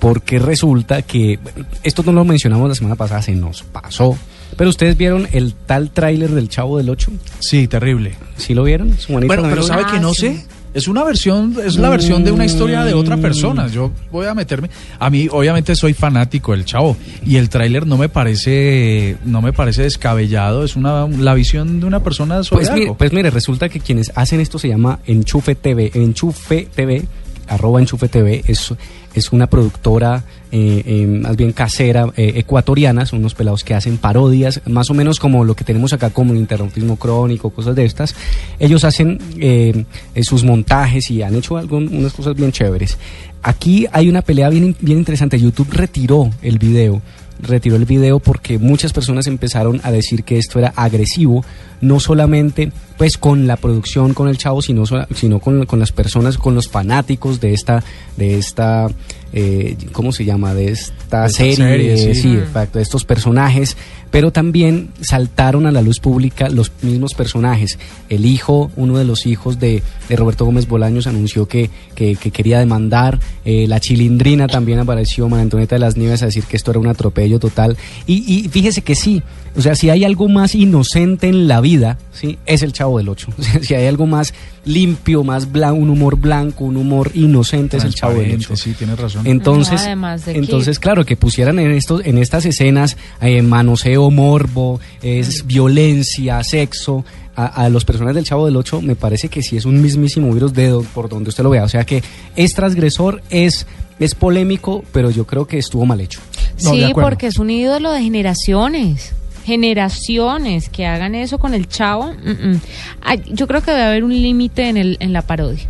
porque resulta que esto no lo mencionamos la semana pasada, se nos pasó. Pero ustedes vieron el tal tráiler del Chavo del 8? Sí, terrible. ¿Sí lo vieron? Bueno, pero lo ¿sabe vio? que no sé? Es una versión, es la versión de una historia de otra persona. Yo voy a meterme. A mí, obviamente, soy fanático del chavo. Y el tráiler no me parece, no me parece descabellado. Es una, la visión de una persona sobre Pues mire, pues mire, resulta que quienes hacen esto se llama Enchufe TV. Enchufe TV, arroba Enchufe TV, es, es una productora eh, eh, más bien casera eh, ecuatoriana, son unos pelados que hacen parodias, más o menos como lo que tenemos acá como el interruptismo crónico, cosas de estas. Ellos hacen eh, sus montajes y han hecho algún- unas cosas bien chéveres. Aquí hay una pelea bien, bien interesante. YouTube retiró el video retiró el video porque muchas personas empezaron a decir que esto era agresivo, no solamente pues con la producción, con el chavo, sino, sino con, con las personas, con los fanáticos de esta, de esta, eh, ¿cómo se llama? De esta De esta serie, serie, sí. sí, exacto, de estos personajes, pero también saltaron a la luz pública los mismos personajes. El hijo, uno de los hijos de, de Roberto Gómez Bolaños anunció que, que, que quería demandar, eh, la chilindrina también apareció, María Antonieta de las Nieves, a decir que esto era un atropello total. Y, y fíjese que sí, o sea, si hay algo más inocente en la vida, ¿sí? es el Chavo del Ocho. O sea, si hay algo más limpio, más blanco, un humor blanco, un humor inocente, es el Chavo del Ocho. Sí, tienes razón. Entonces, No, además de que- entonces claro, que pusieran en estos, en estas escenas eh, manoseo, morbo, es violencia, sexo, a, a los personajes del Chavo del Ocho, me parece que sí es un mismísimo virus de do- por donde usted lo vea. O sea que es transgresor, es, es polémico, pero yo creo que estuvo mal hecho. sí, porque es un ídolo de generaciones. Generaciones que hagan eso con el chavo. mm, mm. Ay, yo creo que debe haber un límite en, el, en la parodia.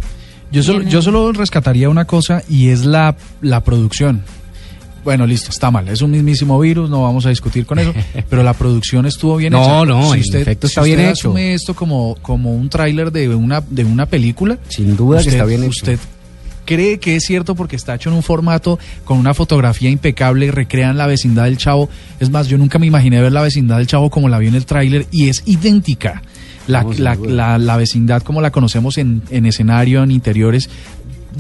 Yo solo, yo solo rescataría una cosa y es la, la producción. Bueno, listo, está mal. Es un mismísimo virus, no vamos a discutir con eso. pero la producción estuvo bien No, hecha. no, en efecto está si bien usted hecho. asume esto como, como un tráiler de una, de una película. Sin duda que está bien hecho. Usted cree que es cierto porque está hecho en un formato con una fotografía impecable, recrean la vecindad del chavo. Es más, yo nunca me imaginé ver la vecindad del chavo como la vi en el tráiler y es idéntica. La, la vecindad como la conocemos en, en escenario, en interiores,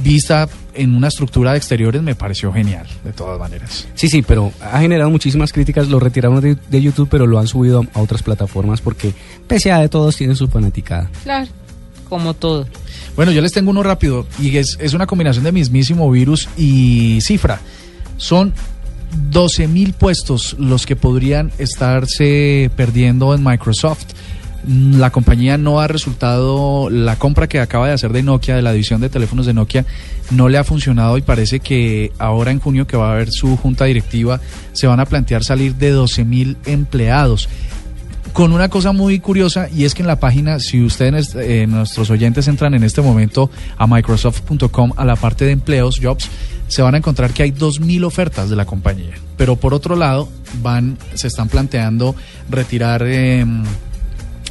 vista en una estructura de exteriores, me pareció genial, de todas maneras. Sí, sí, pero ha generado muchísimas críticas, lo retiraron de, de YouTube, pero lo han subido a, a otras plataformas porque, pese a de todos, tienen su fanaticada. Claro. Como todo. Bueno, yo les tengo uno rápido y es, es una combinación de mismísimo virus y cifra. Son 12 mil puestos los que podrían estarse perdiendo en Microsoft. Mm, La compañía no ha resultado, la compra que acaba de hacer de Nokia, de la división de teléfonos de Nokia, no le ha funcionado y parece que ahora en junio que va a haber su junta directiva, se van a plantear salir de 12 mil empleados con una cosa muy curiosa y es que en la página, si ustedes, eh, nuestros oyentes entran en este momento a microsoft.com a la parte de empleos, jobs, se van a encontrar que hay 2.000 ofertas de la compañía. Pero por otro lado, se están planteando retirar... eh,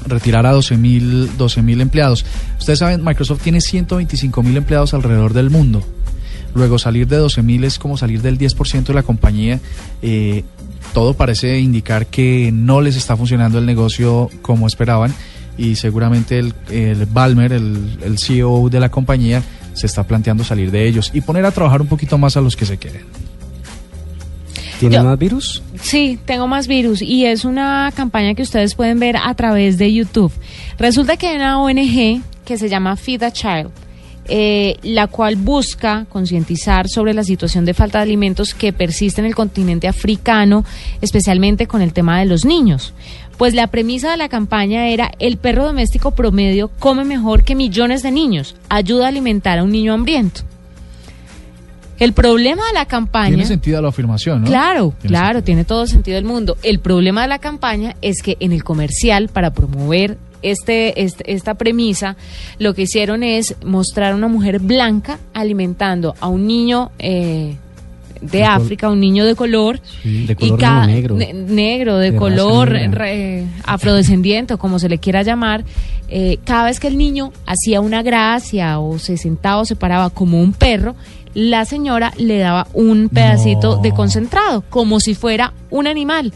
retirar a 12.000 12.000 empleados. Ustedes saben, Microsoft tiene 125.000 empleados alrededor del mundo. Luego salir de 12.000 es como salir del 10% de la compañía. Eh, todo parece indicar que no les está funcionando el negocio como esperaban y seguramente el, el Balmer, el, el CEO de la compañía, se está planteando salir de ellos y poner a trabajar un poquito más a los que se queden. ¿Tiene Yo- más virus? Sí, tengo más virus y es una campaña que ustedes pueden ver a través de YouTube. Resulta que hay una ONG que se llama Feed a Child, eh, la cual busca concientizar sobre la situación de falta de alimentos que persiste en el continente africano, especialmente con el tema de los niños. Pues la premisa de la campaña era el perro doméstico promedio come mejor que millones de niños, ayuda a alimentar a un niño hambriento. El problema de la campaña... Tiene sentido la afirmación, ¿no? Claro, Tiene claro, tiene todo sentido del mundo. El problema de la campaña es que en el comercial, para promover este, este- esta premisa, lo que hicieron es mostrar a una mujer blanca alimentando a un niño eh, de África, un niño de color. De y color no, negro. ne- negro, de, color re- afrodescendiente o como se le quiera llamar, eh, cada vez que el niño hacía una gracia o se sentaba o se paraba como un perro, la señora le daba un pedacito de concentrado, como si fuera un animal.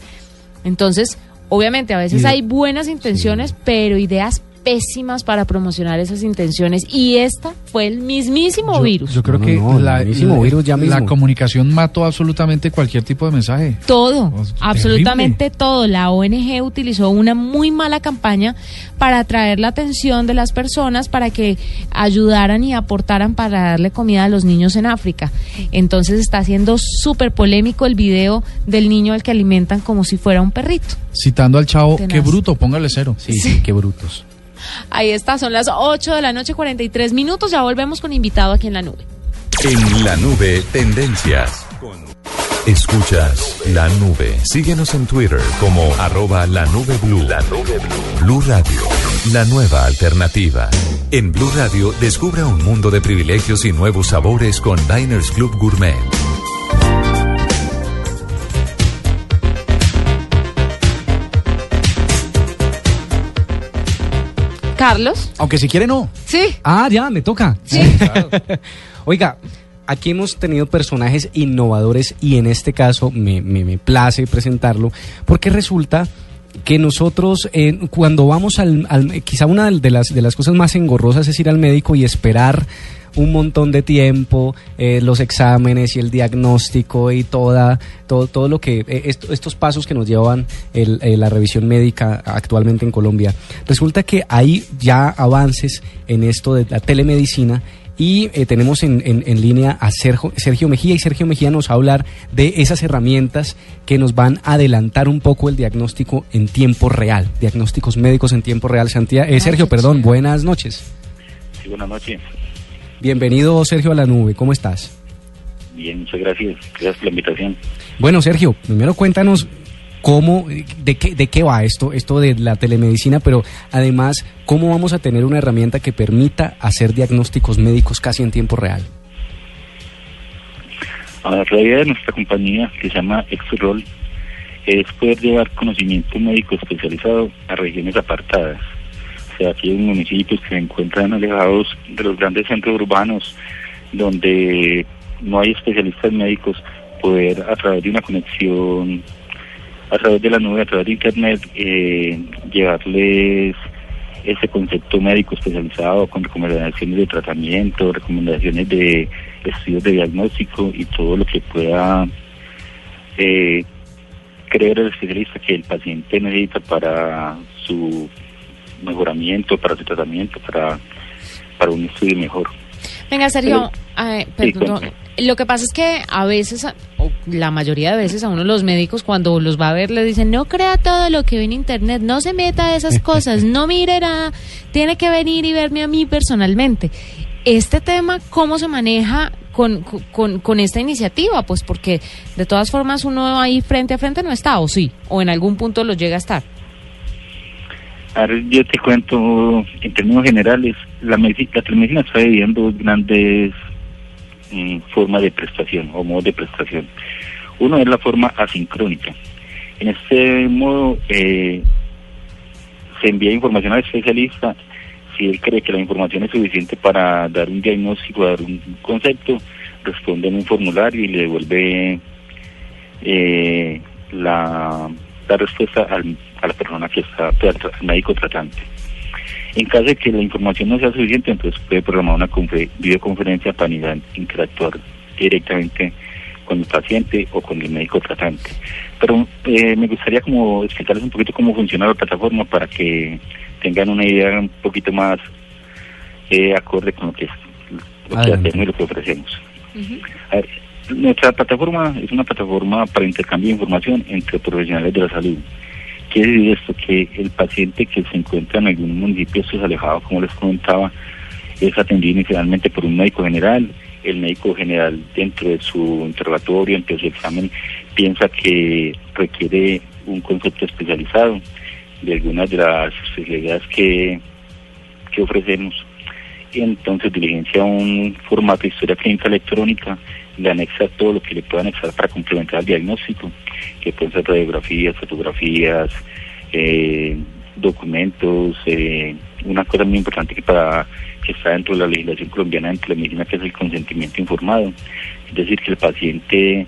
Entonces, obviamente, a veces hay buenas intenciones, pero ideas pésimas para promocionar esas intenciones. Y esta fue el mismísimo virus. Yo creo No, que no, no, la, buenísimo la- virus ya la mismo. comunicación mató absolutamente cualquier tipo de mensaje. Todo, Oh, absolutamente todo. La ONG utilizó una muy mala campaña para atraer la atención de las personas para que ayudaran y aportaran para darle comida a los niños en África. Entonces está siendo súper polémico el video del niño al que alimentan como si fuera un perrito. Citando al chavo, Tenaz. qué bruto, póngale cero. Sí, sí, qué brutos. Ahí está, son las 8 de la noche, 43 minutos. Ya volvemos con invitado aquí en la nube. En la nube, tendencias. Escuchas la nube. Síguenos en Twitter como arroba la nube blue. La nube blue. Blue Radio, la nueva alternativa. En Blue Radio, descubra un mundo de privilegios y nuevos sabores con Diners Club Gourmet. Carlos. Aunque si quiere no. Sí. Ah, ya, me toca. Sí. Oiga, aquí hemos tenido personajes innovadores y en este caso me, me, me place presentarlo porque resulta que nosotros eh, cuando vamos al, al- quizá una de las, de las cosas más engorrosas es ir al médico y esperar un montón de tiempo, eh, los exámenes y el diagnóstico y toda, todo, todo lo que, eh, esto- estos pasos que nos llevan el- eh, la revisión médica actualmente en Colombia. Resulta que hay ya avances en esto de la telemedicina y eh, tenemos en, en- en línea a Sergio, Sergio Mejía y Sergio Mejía nos va a hablar de esas herramientas que nos van a adelantar un poco el diagnóstico en tiempo real, diagnósticos médicos en tiempo real. Santia- eh, Sergio, perdón, buenas noches. Sí, buenas noches. Bienvenido Sergio a la nube, ¿cómo estás? Bien, muchas gracias. Gracias por la invitación. Bueno, Sergio, primero cuéntanos cómo, de qué, de qué va esto, esto de la telemedicina, pero además, cómo vamos a tener una herramienta que permita hacer diagnósticos médicos casi en tiempo real. La idea de nuestra compañía, que se llama Exrol, es poder llevar conocimiento médico especializado a regiones apartadas. Aquí en municipios que se encuentran alejados de los grandes centros urbanos, donde no hay especialistas médicos, poder a través de una conexión, a través de la nube, a través de Internet, eh, llevarles ese concepto médico especializado con recomendaciones de tratamiento, recomendaciones de estudios de diagnóstico y todo lo que pueda eh, creer el especialista que el paciente necesita para su mejoramiento, para su tratamiento, para para un estudio mejor. Venga, Sergio, eh, perdón, cuéntame. lo que pasa es que a veces, o la mayoría de veces a uno los médicos cuando los va a ver le dicen, no crea todo lo que ve en internet, no se meta a esas cosas, no mire nada, tiene que venir y verme a mí personalmente. Este tema, ¿cómo se maneja con, con, con esta iniciativa? Pues porque de todas formas uno ahí frente a frente no está, o sí, o en algún punto lo llega a estar. A ver, yo te cuento en términos generales, la, medici- la telemedicina está dividida en dos grandes mm, formas de prestación o modos de prestación. Uno es la forma asincrónica. En este modo eh, se envía información al especialista. Si él cree que la información es suficiente para dar un diagnóstico, dar un concepto, responde en un formulario y le devuelve eh, la, la respuesta al- a la persona que está, al médico tratante. En caso de que la información no sea suficiente, entonces puede programar una confe- videoconferencia para in- interactuar directamente con el paciente o con el médico tratante. Pero eh, me gustaría como explicarles un poquito cómo funciona la plataforma para que tengan una idea un poquito más eh, acorde con lo que, es, lo que hacemos y lo que ofrecemos. A ver, nuestra plataforma es una plataforma para intercambio de información entre profesionales de la salud. Quiere decir esto que el paciente que se encuentra en algún municipio estos alejado, como les comentaba, es atendido inicialmente por un médico general. El médico general dentro de su interrogatorio, dentro de su examen, piensa que requiere un concepto especializado de algunas de las especialidades que, que ofrecemos y entonces diligencia un formato de historia clínica electrónica, le anexa todo lo que le pueda anexar para complementar el diagnóstico, que pueden ser radiografías, fotografías, eh, documentos, eh, una cosa muy importante que para que está dentro de la legislación colombiana de telemedicina que es el consentimiento informado, es decir, que el paciente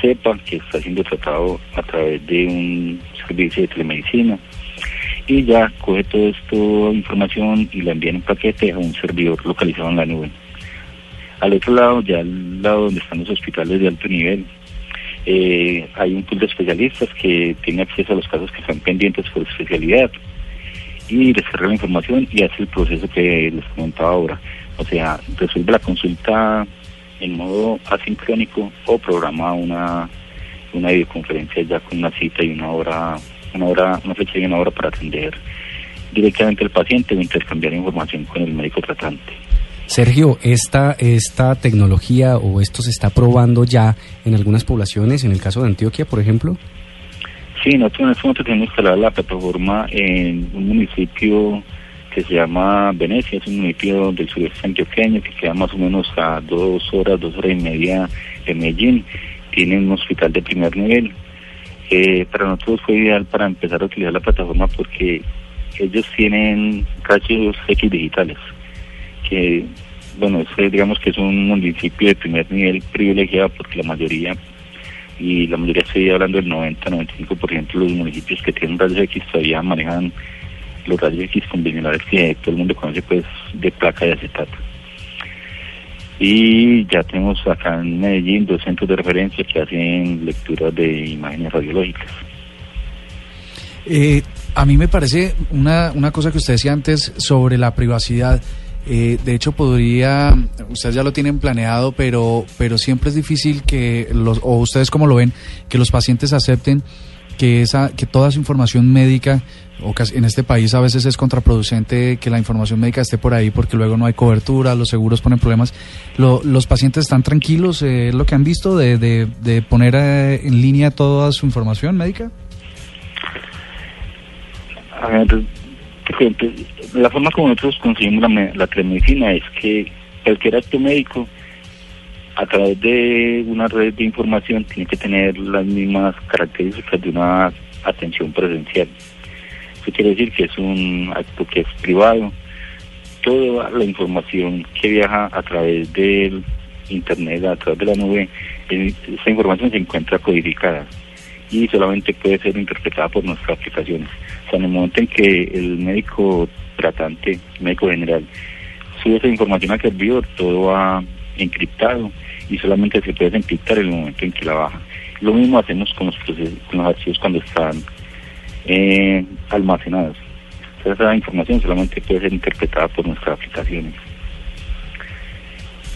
sepa que está siendo tratado a través de un servicio de telemedicina y ya coge toda esta información y la envía en un paquete a un servidor localizado en la nube. Al otro lado, ya al lado donde están los hospitales de alto nivel, eh, hay un pool de especialistas que tiene acceso a los casos que están pendientes por especialidad y descarga la información y hace el proceso que les comentaba ahora. O sea, resuelve la consulta en modo asincrónico o programa una, una videoconferencia ya con una cita y una hora, una hora, una fecha y una hora para atender directamente al paciente o intercambiar información con el médico tratante. Sergio, esta, esta tecnología o esto se está probando ya en algunas poblaciones, en el caso de Antioquia, por ejemplo. Sí, nosotros en este momento tenemos instalada la plataforma en un municipio que se llama Venecia, es un municipio del sureste antioqueño que queda más o menos a dos horas, dos horas y media de Medellín. Tiene un hospital de primer nivel. Eh, para nosotros fue ideal para empezar a utilizar la plataforma porque ellos tienen rayos X digitales, que bueno, ese, digamos que es un municipio de primer nivel privilegiado porque la mayoría y la mayoría estoy hablando del 90-95% de los municipios que tienen rayos X todavía manejan los rayos X convencionales que todo el mundo conoce pues de placa de acetato. Y ya tenemos acá en Medellín dos centros de referencia que hacen lecturas de imágenes radiológicas. Eh, a mí me parece una, una cosa que usted decía antes sobre la privacidad. Eh, de hecho, podría, ustedes ya lo tienen planeado, pero, pero siempre es difícil que los, o ustedes como lo ven, que los pacientes acepten que esa, que toda su información médica, o casi- en este país a veces es contraproducente que la información médica esté por ahí porque luego no hay cobertura, los seguros ponen problemas. Lo- los pacientes están tranquilos, eh, lo que han visto de, de, poner eh, en línea toda su información médica. Te cuento, la forma como nosotros conseguimos la, la telemedicina es que cualquier acto médico a través de una red de información tiene que tener las mismas características de una atención presencial. Eso quiere decir que es un acto que es privado. Toda la información que viaja a través del internet, a través de la nube, esa información se encuentra codificada y solamente puede ser interpretada por nuestras aplicaciones. En el momento en que el médico tratante, médico general, sube esa información al servidor, todo va encriptado y solamente se puede encriptar en el momento en que la baja. Lo mismo hacemos con los, con los archivos cuando están eh, almacenados. Esa información solamente puede ser interpretada por nuestras aplicaciones.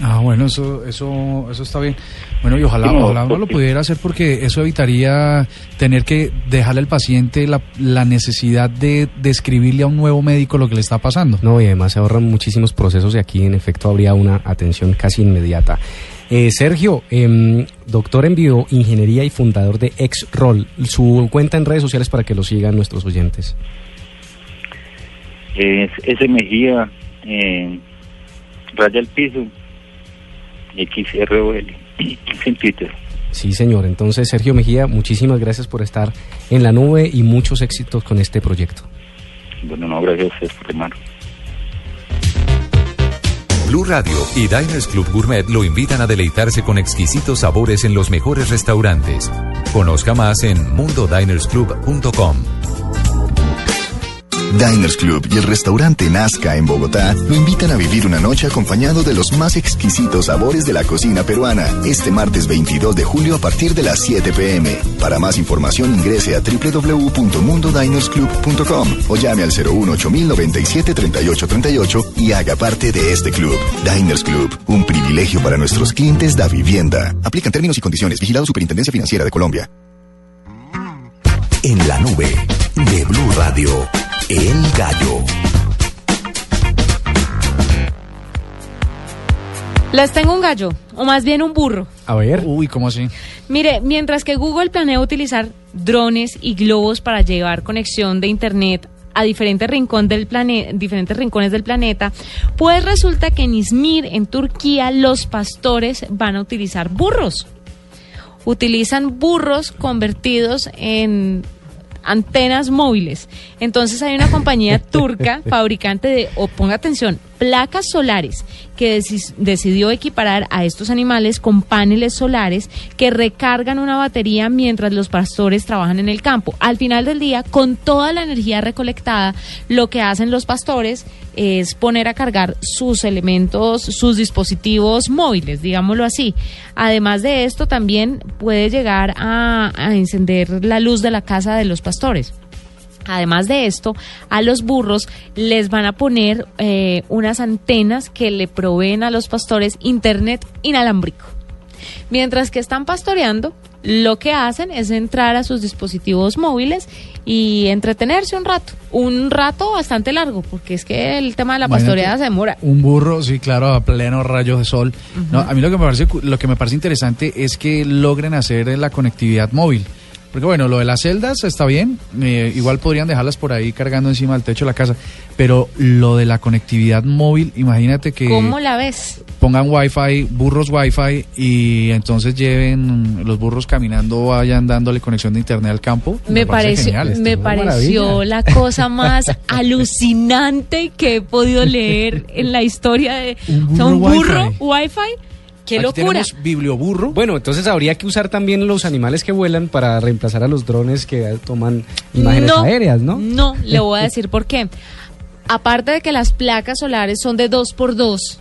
Ah, bueno, eso, eso, eso está bien. Bueno, y ojalá, Sí, no, ojalá uno lo pudiera hacer porque eso evitaría tener que dejarle al paciente la, la necesidad de describirle a un nuevo médico lo que le está pasando. No, y además se ahorran muchísimos procesos y aquí en efecto habría una atención casi inmediata. Eh, Sergio, em, doctor en bioingeniería y fundador de X-Roll, su cuenta en redes sociales para que lo sigan nuestros oyentes. Es ese Mejía, eh, raya al piso, XROL, en Twitter. Sí, señor. Entonces, Sergio Mejía, muchísimas gracias por estar en la nube y muchos éxitos con este proyecto. Bueno, no, gracias llamar. Blue Radio y Diners Club Gourmet lo invitan a deleitarse con exquisitos sabores en los mejores restaurantes. Conozca más en mundodinersclub.com. Diners Club y el restaurante Nazca en Bogotá lo invitan a vivir una noche acompañado de los más exquisitos sabores de la cocina peruana este martes 22 de julio a partir de las 7 pm. Para más información ingrese a www.mundodinersclub.com o llame al 018097 3838 y haga parte de este club. Diners Club, un privilegio para nuestros clientes da vivienda. Aplican términos y condiciones. Vigilado Superintendencia Financiera de Colombia. En la nube de Blue Radio, El Gallo. Les tengo un gallo, o más bien un burro. A ver. Uy, ¿cómo así? Mire, mientras que Google planea utilizar drones y globos para llevar conexión de Internet a diferentes, rincón del plane- diferentes rincones del planeta, pues resulta que en Izmir, en Turquía, los pastores van a utilizar burros. Utilizan burros convertidos en antenas móviles. Entonces hay una compañía turca, fabricante de, o ponga atención, placas solares, que deci- decidió equiparar a estos animales con paneles solares que recargan una batería mientras los pastores trabajan en el campo. Al final del día, con toda la energía recolectada, lo que hacen los pastores es poner a cargar sus elementos, sus dispositivos móviles, digámoslo así. Además de esto, también puede llegar a encender la luz de la casa de los pastores. Además de esto, a los burros les van a poner eh, unas antenas que le proveen a los pastores internet inalámbrico. Mientras que están pastoreando, lo que hacen es entrar a sus dispositivos móviles y entretenerse un rato. Un rato bastante largo, porque es que el tema de la Imagínate. pastoreada se demora. Un burro, sí, claro, a pleno rayo de sol. No, a mí lo que me parece lo que me parece interesante es que logren hacer la conectividad móvil. Porque bueno, lo de las celdas está bien, eh, igual podrían dejarlas por ahí cargando encima del techo de la casa, pero lo de la conectividad móvil, imagínate que ¿Cómo la ves? pongan wifi, burros wifi y entonces lleven los burros caminando, vayan dándole conexión de internet al campo. Me, pareció, genial. me pareció maravilla. la cosa más alucinante que he podido leer en la historia de Un o sea, un burro burro wifi. ¡Qué Aquí locura! tenemos biblioburro. Bueno, entonces habría que usar también los animales que vuelan para reemplazar a los drones que eh, toman imágenes No, aéreas, ¿no? No, le voy a decir por qué. Aparte de que las placas solares son de dos por dos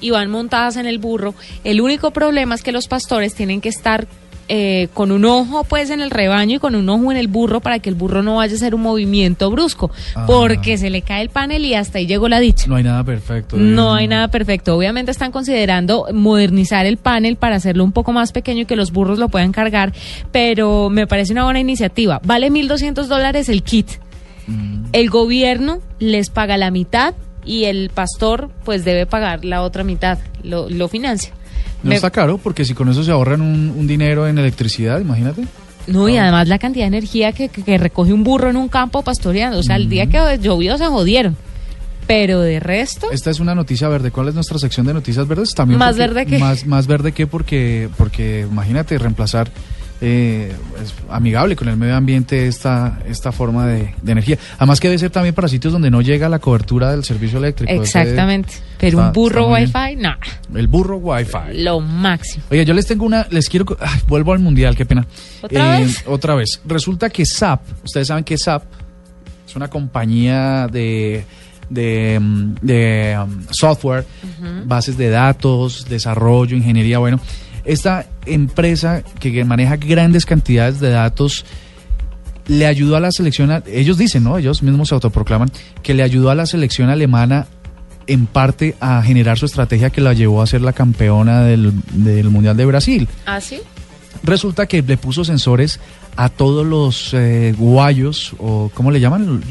y van montadas en el burro, el único problema es que los pastores tienen que estar eh, con un ojo pues en el rebaño y con un ojo en el burro para que el burro no vaya a hacer un movimiento brusco, Ah. porque se le cae el panel y hasta ahí llegó la dicha. No hay nada perfecto. No hay nada perfecto. Obviamente están considerando modernizar el panel para hacerlo un poco más pequeño y que los burros lo puedan cargar, pero me parece una buena iniciativa. Vale 1.200 dólares el kit. El gobierno les paga la mitad y el pastor pues debe pagar la otra mitad, lo, lo financia. No Me- está caro porque si con eso se ahorran un, un dinero en electricidad, imagínate. No, y además la cantidad de energía que, que- que recoge un burro en un campo pastoreando. O sea, el día que llovió se jodieron. Pero de resto... Esta es una noticia verde. ¿Cuál es nuestra sección de noticias verdes? También Más porque- verde que- Más, más verde que porque, porque imagínate reemplazar eh, es amigable con el medio ambiente esta, esta forma de, de energía. Además que debe ser también para sitios donde no llega la cobertura del servicio eléctrico. Exactamente. Pero está- un burro wifi, no, El burro wifi. lo máximo. Oye, yo les tengo una, les quiero, ay, vuelvo al mundial, qué pena. Eh, ¿Otra vez? Otra vez. Resulta que SAP, ustedes saben que SAP es una compañía de, de, mm, de, um, software, bases de datos, desarrollo, ingeniería, bueno. Esta empresa que maneja grandes cantidades de datos le ayudó a la selección, a- ellos dicen, ¿no? Ellos mismos se autoproclaman, que le ayudó a la selección alemana en parte a generar su estrategia que la llevó a ser la campeona del, del Mundial de Brasil. ¿Ah, sí? Resulta que le puso sensores a todos los eh, guayos, o ¿cómo le llaman?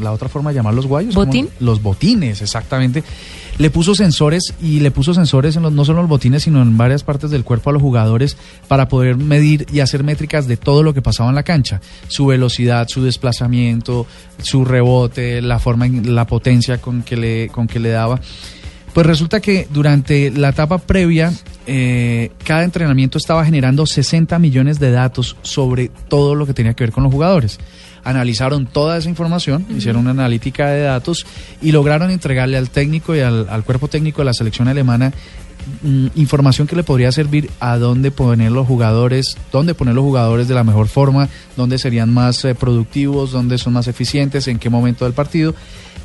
La otra forma de llamar los guayos. ¿Botín? Los botines, exactamente. Le puso sensores y le puso sensores en los, no solo en los botines, sino en varias partes del cuerpo a los jugadores para poder medir y hacer métricas de todo lo que pasaba en la cancha. Su velocidad, su desplazamiento, su rebote, la forma, la potencia con que le, con que le daba. Pues resulta que durante la etapa previa, eh, cada entrenamiento estaba generando 60 millones de datos sobre todo lo que tenía que ver con los jugadores. Analizaron toda esa información, hicieron una analítica de datos y lograron entregarle al técnico y al, al cuerpo técnico de la selección alemana mm, información que le podría servir a dónde poner los jugadores, dónde poner los jugadores de la mejor forma, dónde serían más eh, productivos, dónde son más eficientes, en qué momento del partido.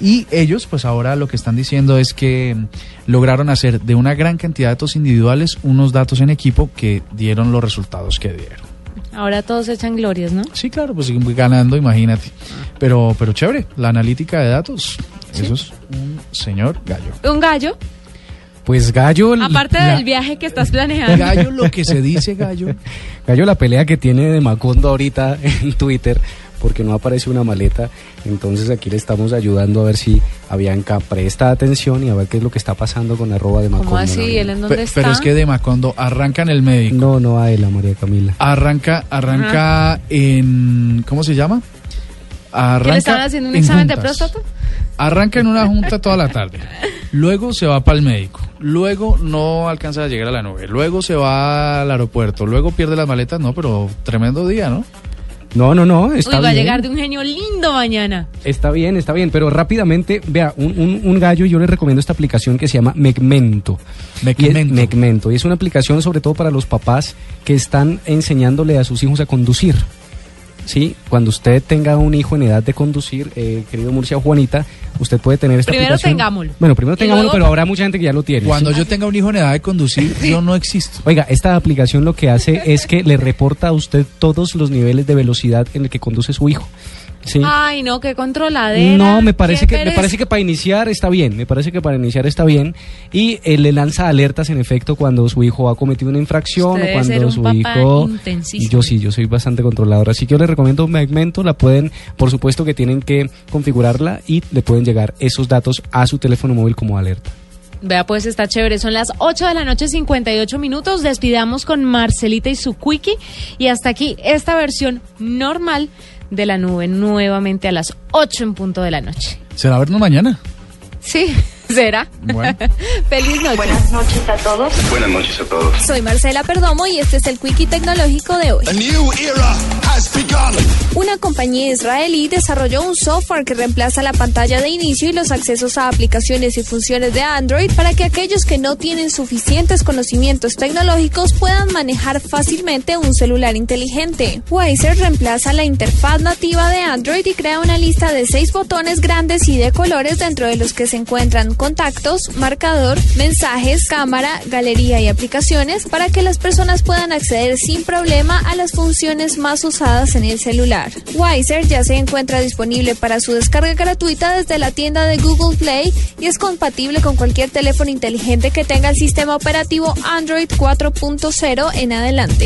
Y ellos, pues ahora lo que están diciendo es que mm, lograron hacer de una gran cantidad de datos individuales unos datos en equipo que dieron los resultados que dieron. Ahora todos echan glorias, ¿no? Sí, claro, pues siguen ganando, imagínate. Pero, pero chévere, la analítica de datos, eso es un señor gallo. Un gallo, Pues Gallo. aparte la- del viaje que estás planeando. Gallo, lo que se dice gallo. Gallo, la pelea que tiene de Macondo ahorita en Twitter, porque no aparece una maleta. Entonces aquí le estamos ayudando a ver si Avianca presta atención y a ver qué es lo que está pasando con arroba de Macondo. ¿Cómo así? ¿Él en dónde Pe- está? Pero es que de Macondo arranca en el médico. No, no a él, a María Camila. Arranca, arranca en. ¿Cómo se llama? Arranca ¿Que le estaban haciendo un en examen de próstata? Arranca en una junta toda la tarde. Luego se va para el médico. Luego no alcanza a llegar a la nube. Luego se va al aeropuerto. Luego pierde las maletas. No, pero tremendo día, ¿no? No, no, no, está Uy, va a bien. llegar de un genio lindo mañana. Está bien, está bien, pero rápidamente, vea, un, un- un gallo, yo le recomiendo esta aplicación que se llama Megmento. Megmento. Y es, Megmento. Y es una aplicación sobre todo para los papás que están enseñándole a sus hijos a conducir. Sí, cuando usted tenga un hijo en edad de conducir, eh, querido Murcia o Juanita, usted puede tener esta Primero aplicación. tengámoslo. Bueno, primero tengámoslo, pero habrá mucha gente que ya lo tiene. Cuando ¿sí? yo tenga un hijo en edad de conducir, yo no existo. Oiga, esta aplicación lo que hace es que le reporta a usted todos los niveles de velocidad en el que conduce su hijo. ¿Sí? Ay, no, qué controladera. No, me parece que me parece que para iniciar está bien, me parece que para iniciar está bien y eh, le lanza alertas en efecto cuando su hijo ha cometido una infracción Usted o debe cuando ser un su papá hijo intensísimo. Yo sí, yo soy bastante controlador, así que yo les recomiendo Megmento, la pueden, por supuesto que tienen que configurarla y le pueden llegar esos datos a su teléfono móvil como alerta. Vea, pues está chévere. Son las 8 de la noche, 58 minutos. Despidamos con Marcelita y su quickie. Y hasta aquí esta versión normal de la nube, nuevamente a las 8 en punto de la noche. ¿Será vernos mañana? Sí, será. Bueno. Feliz noche. Buenas noches a todos. Buenas noches a todos. Soy Marcela Perdomo y este es el Quickie Tecnológico de hoy. Una compañía israelí desarrolló un software que reemplaza la pantalla de inicio y los accesos a aplicaciones y funciones de Android para que aquellos que no tienen suficientes conocimientos tecnológicos puedan manejar fácilmente un celular inteligente. Wiser reemplaza la interfaz nativa de Android y crea una lista de seis botones grandes y de colores dentro de los que se encuentran contactos, marcador, mensajes, cámara, galería y aplicaciones para que las personas puedan acceder sin problema a las funciones más usadas en el celular. Wiser ya se encuentra disponible para su descarga gratuita desde la tienda de Google Play y es compatible con cualquier teléfono inteligente que tenga el sistema operativo Android 4.0 en adelante.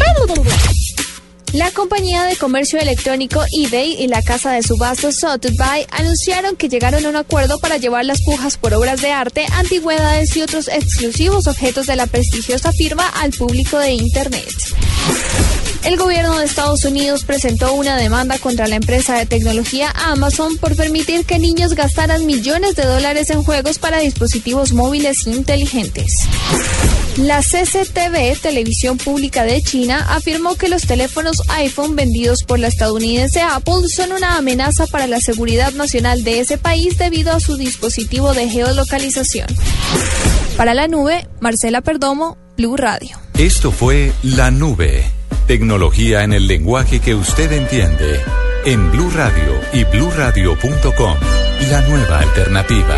La compañía de comercio electrónico eBay y la casa de subastas Sotheby's anunciaron que llegaron a un acuerdo para llevar las pujas por obras de arte, antigüedades y otros exclusivos objetos de la prestigiosa firma al público de Internet. El gobierno de Estados Unidos presentó una demanda contra la empresa de tecnología Amazon por permitir que niños gastaran millones de dólares en juegos para dispositivos móviles inteligentes. La CCTV, Televisión Pública de China, afirmó que los teléfonos iPhone vendidos por la estadounidense Apple son una amenaza para la seguridad nacional de ese país debido a su dispositivo de geolocalización. Para la nube, Marcela Perdomo, Blue Radio. Esto fue La Nube. Tecnología en el lenguaje que usted entiende. En Blue Radio y bluradio.com. La nueva alternativa.